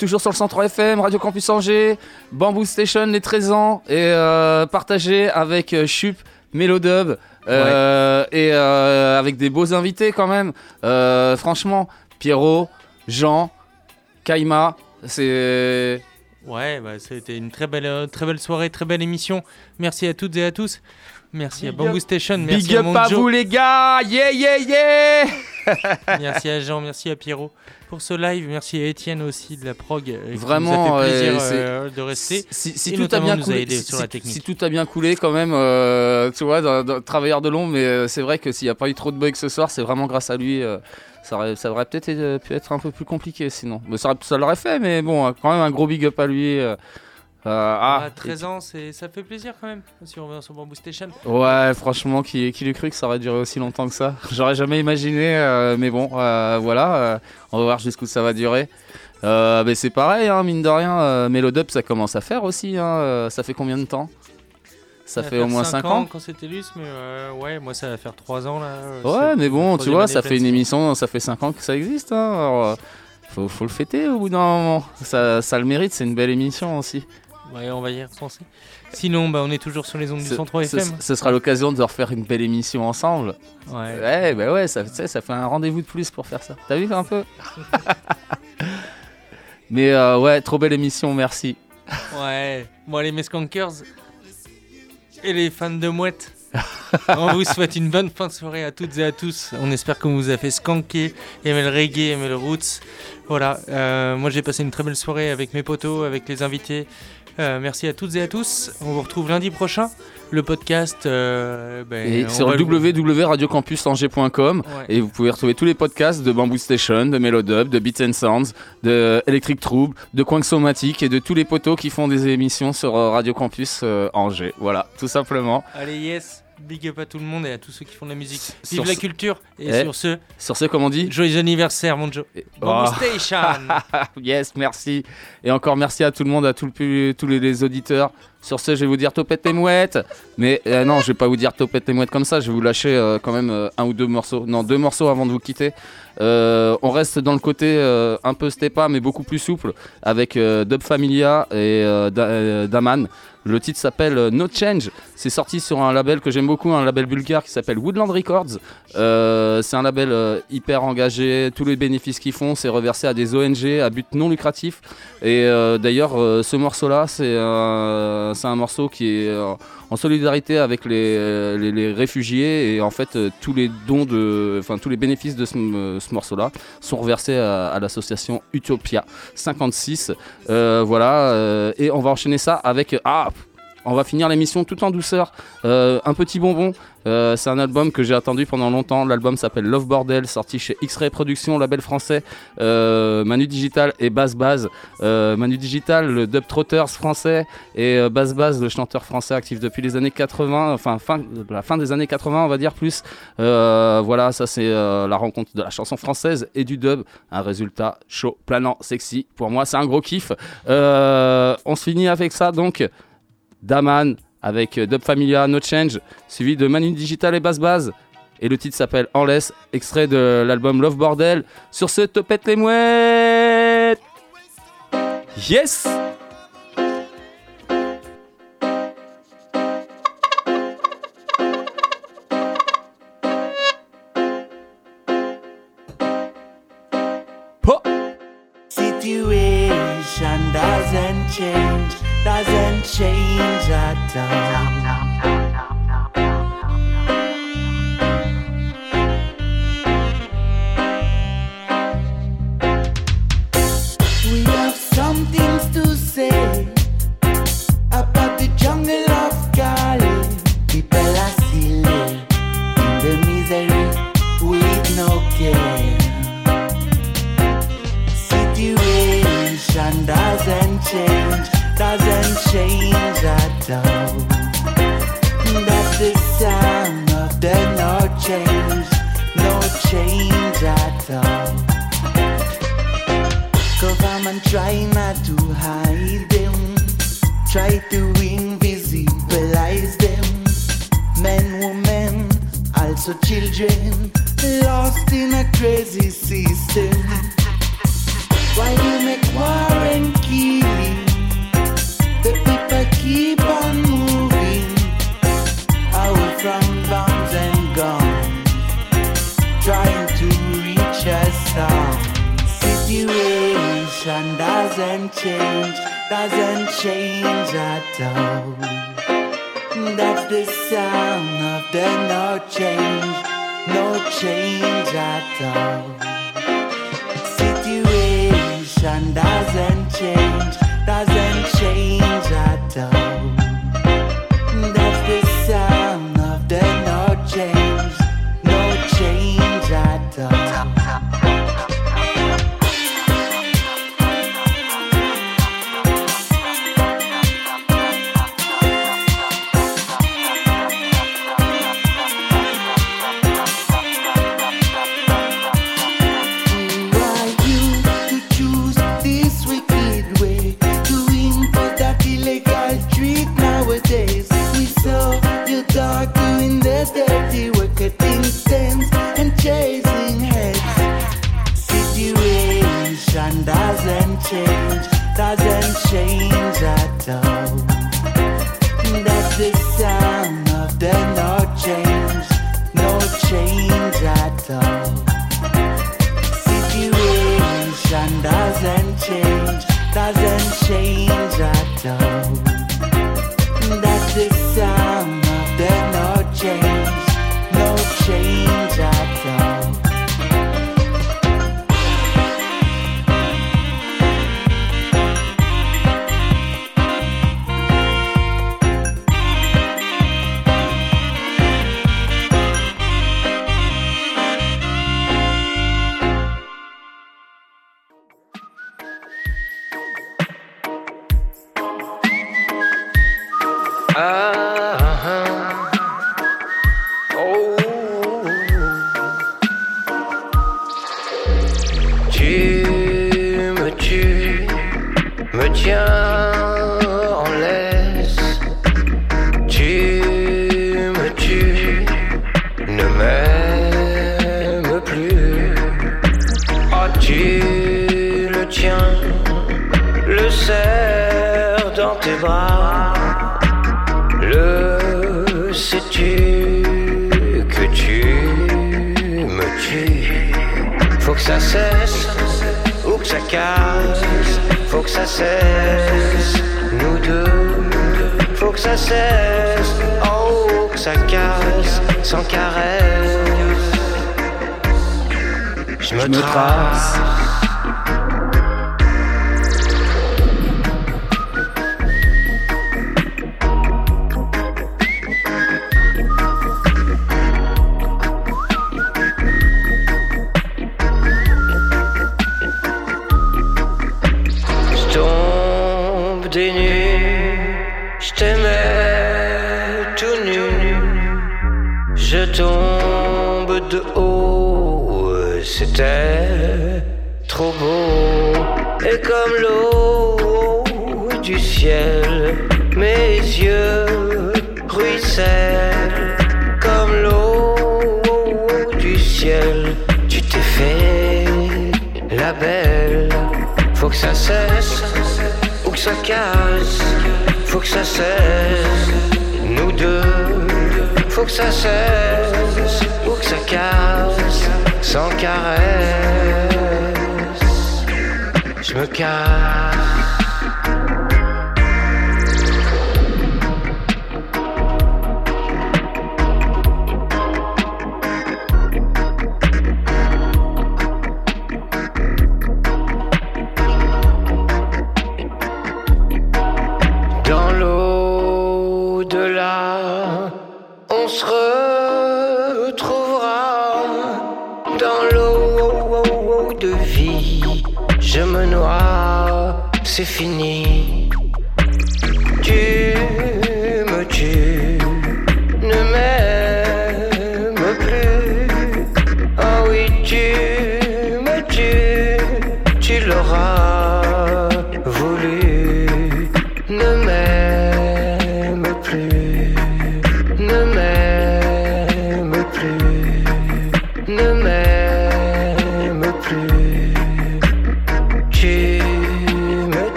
Toujours sur le 103 FM, Radio Campus Angers, Bamboo Station, les 13 ans, et euh, partagé avec euh, Chup, Mélodub, euh, et euh, avec des beaux invités quand même. Franchement, Pierrot, Jean, Kaima, c'est... Ouais, bah, c'était une très belle, très belle soirée, très belle émission. Merci à toutes et à tous. Merci à Bamboo Station, merci Big à up à vous les gars Yeah yeah yeah merci à Jean, merci à Pierrot pour ce live. Merci à Étienne aussi de la prog. euh, Vraiment, nous a fait plaisir euh, euh, de rester. Si, tout a bien a coulé, aidé si, sur la si- technique. si tout a bien coulé quand même, euh, tu vois, dans, dans- travailleur de l'ombre, mais euh, c'est vrai que s'il n'y a pas eu trop de bugs ce soir, c'est vraiment grâce à lui. euh, ça aurait, ça aurait peut-être pu être un peu plus compliqué sinon. Mais ça, aurait- ça l'aurait fait, mais bon, euh, quand même un gros big up à lui. Euh, euh, ah, Ah, 13 ans, c'est- ça fait plaisir quand même sur, sur Bamboo Station. Ouais, franchement, qui, qui l'eût cru que ça aurait duré aussi longtemps que ça? J'aurais jamais imaginé, euh, mais bon, euh, voilà, on va voir jusqu'où ça va durer. Euh, mais c'est pareil, hein, mine de rien, euh, Mélodub ça commence à faire aussi. hein, euh, ça fait combien de temps? Ça fait au moins cinq 5 ans. quand c'était Luce, mais ouais, moi ça va faire 3 ans là. Ouais, mais bon, tu vois, ça fait une émission, ça fait 5 ans que ça existe. Hein, alors, faut, faut le fêter au bout d'un moment. Ça, ça le mérite, c'est une belle émission aussi. Ouais, on va y repenser. Sinon, bah, on est toujours sur les ondes du Ce- 103 ce- FM. Ce sera l'occasion de refaire une belle émission ensemble. Ouais. Ouais, bah ouais, ça fait un rendez-vous de plus pour faire ça. T'as vu un peu Mais euh, ouais, trop belle émission, merci. Ouais. Bon, allez, mes skankers et les fans de mouettes. on vous souhaite une bonne fin de soirée à toutes et à tous. On espère qu'on vous a fait skanker, aimer le reggae, aimer le roots. Voilà, euh, moi j'ai passé une très belle soirée avec mes potos, avec les invités. Euh, merci à toutes et à tous. On vous retrouve lundi prochain. Le podcast. euh, ben, Et sur www.radiocampusangers.com Ouais. et vous pouvez retrouver tous les podcasts de Bamboo Station, de Melodub, de Beats and Sounds, de Electric Trouble, de Coin Somatique et de tous les potos qui font des émissions sur euh, Radio Campus euh, Angers. Voilà, tout simplement. Allez, yes. Big up à tout le monde et à tous ceux qui font de la musique. Sur Vive la ce- culture. Et Eh, sur ce, Sur ce, comme on dit joyeux anniversaire, mon Joe. Oh. Station. yes, merci. Et encore merci à tout le monde, à tout le pu- tous les, les auditeurs. Sur ce, je vais vous dire topette les mouettes. Mais euh, non, je vais pas vous dire topette les mouettes comme ça. Je vais vous lâcher euh, quand même euh, un ou deux morceaux. Non, deux morceaux avant de vous quitter. Euh, on reste dans le côté euh, un peu stepa, mais beaucoup plus souple, avec euh, Dub Familia et Da- Daman. Le titre s'appelle No Change. C'est sorti sur un label que j'aime beaucoup, un label bulgare qui s'appelle Woodland Records. C'est un label hyper engagé. Tous les bénéfices qu'ils font, c'est reversé à des ONG à but non lucratif. Et d'ailleurs, ce morceau-là, c'est un, morceau qui est en solidarité avec les, les- réfugiés. Et en fait, euh, tous les dons de, enfin tous les bénéfices de ce, ce morceau-là sont reversés à, l'association Utopia 56. Euh, voilà. euh, et on va enchaîner ça avec ah. On va finir l'émission tout en douceur. Euh, un petit bonbon. Euh, c'est un album que j'ai attendu pendant longtemps. L'album s'appelle Love Bordel, sorti chez X-Ray Productions, label français. Euh, Manu Digital et Bass Baz. Euh, Manu Digital, le Dub Trotters français, et Bass Baz, le chanteur français actif depuis les années 80, enfin fin, la fin des années 80, on va dire plus. Voilà, ça c'est la rencontre de la chanson française et du dub. Un résultat chaud, planant, sexy. Pour moi, c'est un gros kiff. On se finit avec ça donc. Daman avec euh, Dub Familia No Change, suivi de Manu Digital et Bass Baz. Et le titre s'appelle En extrait de l'album Love Bordel. Sur ce, topette les mouettes Yes change, no change at all. Situation doesn't change,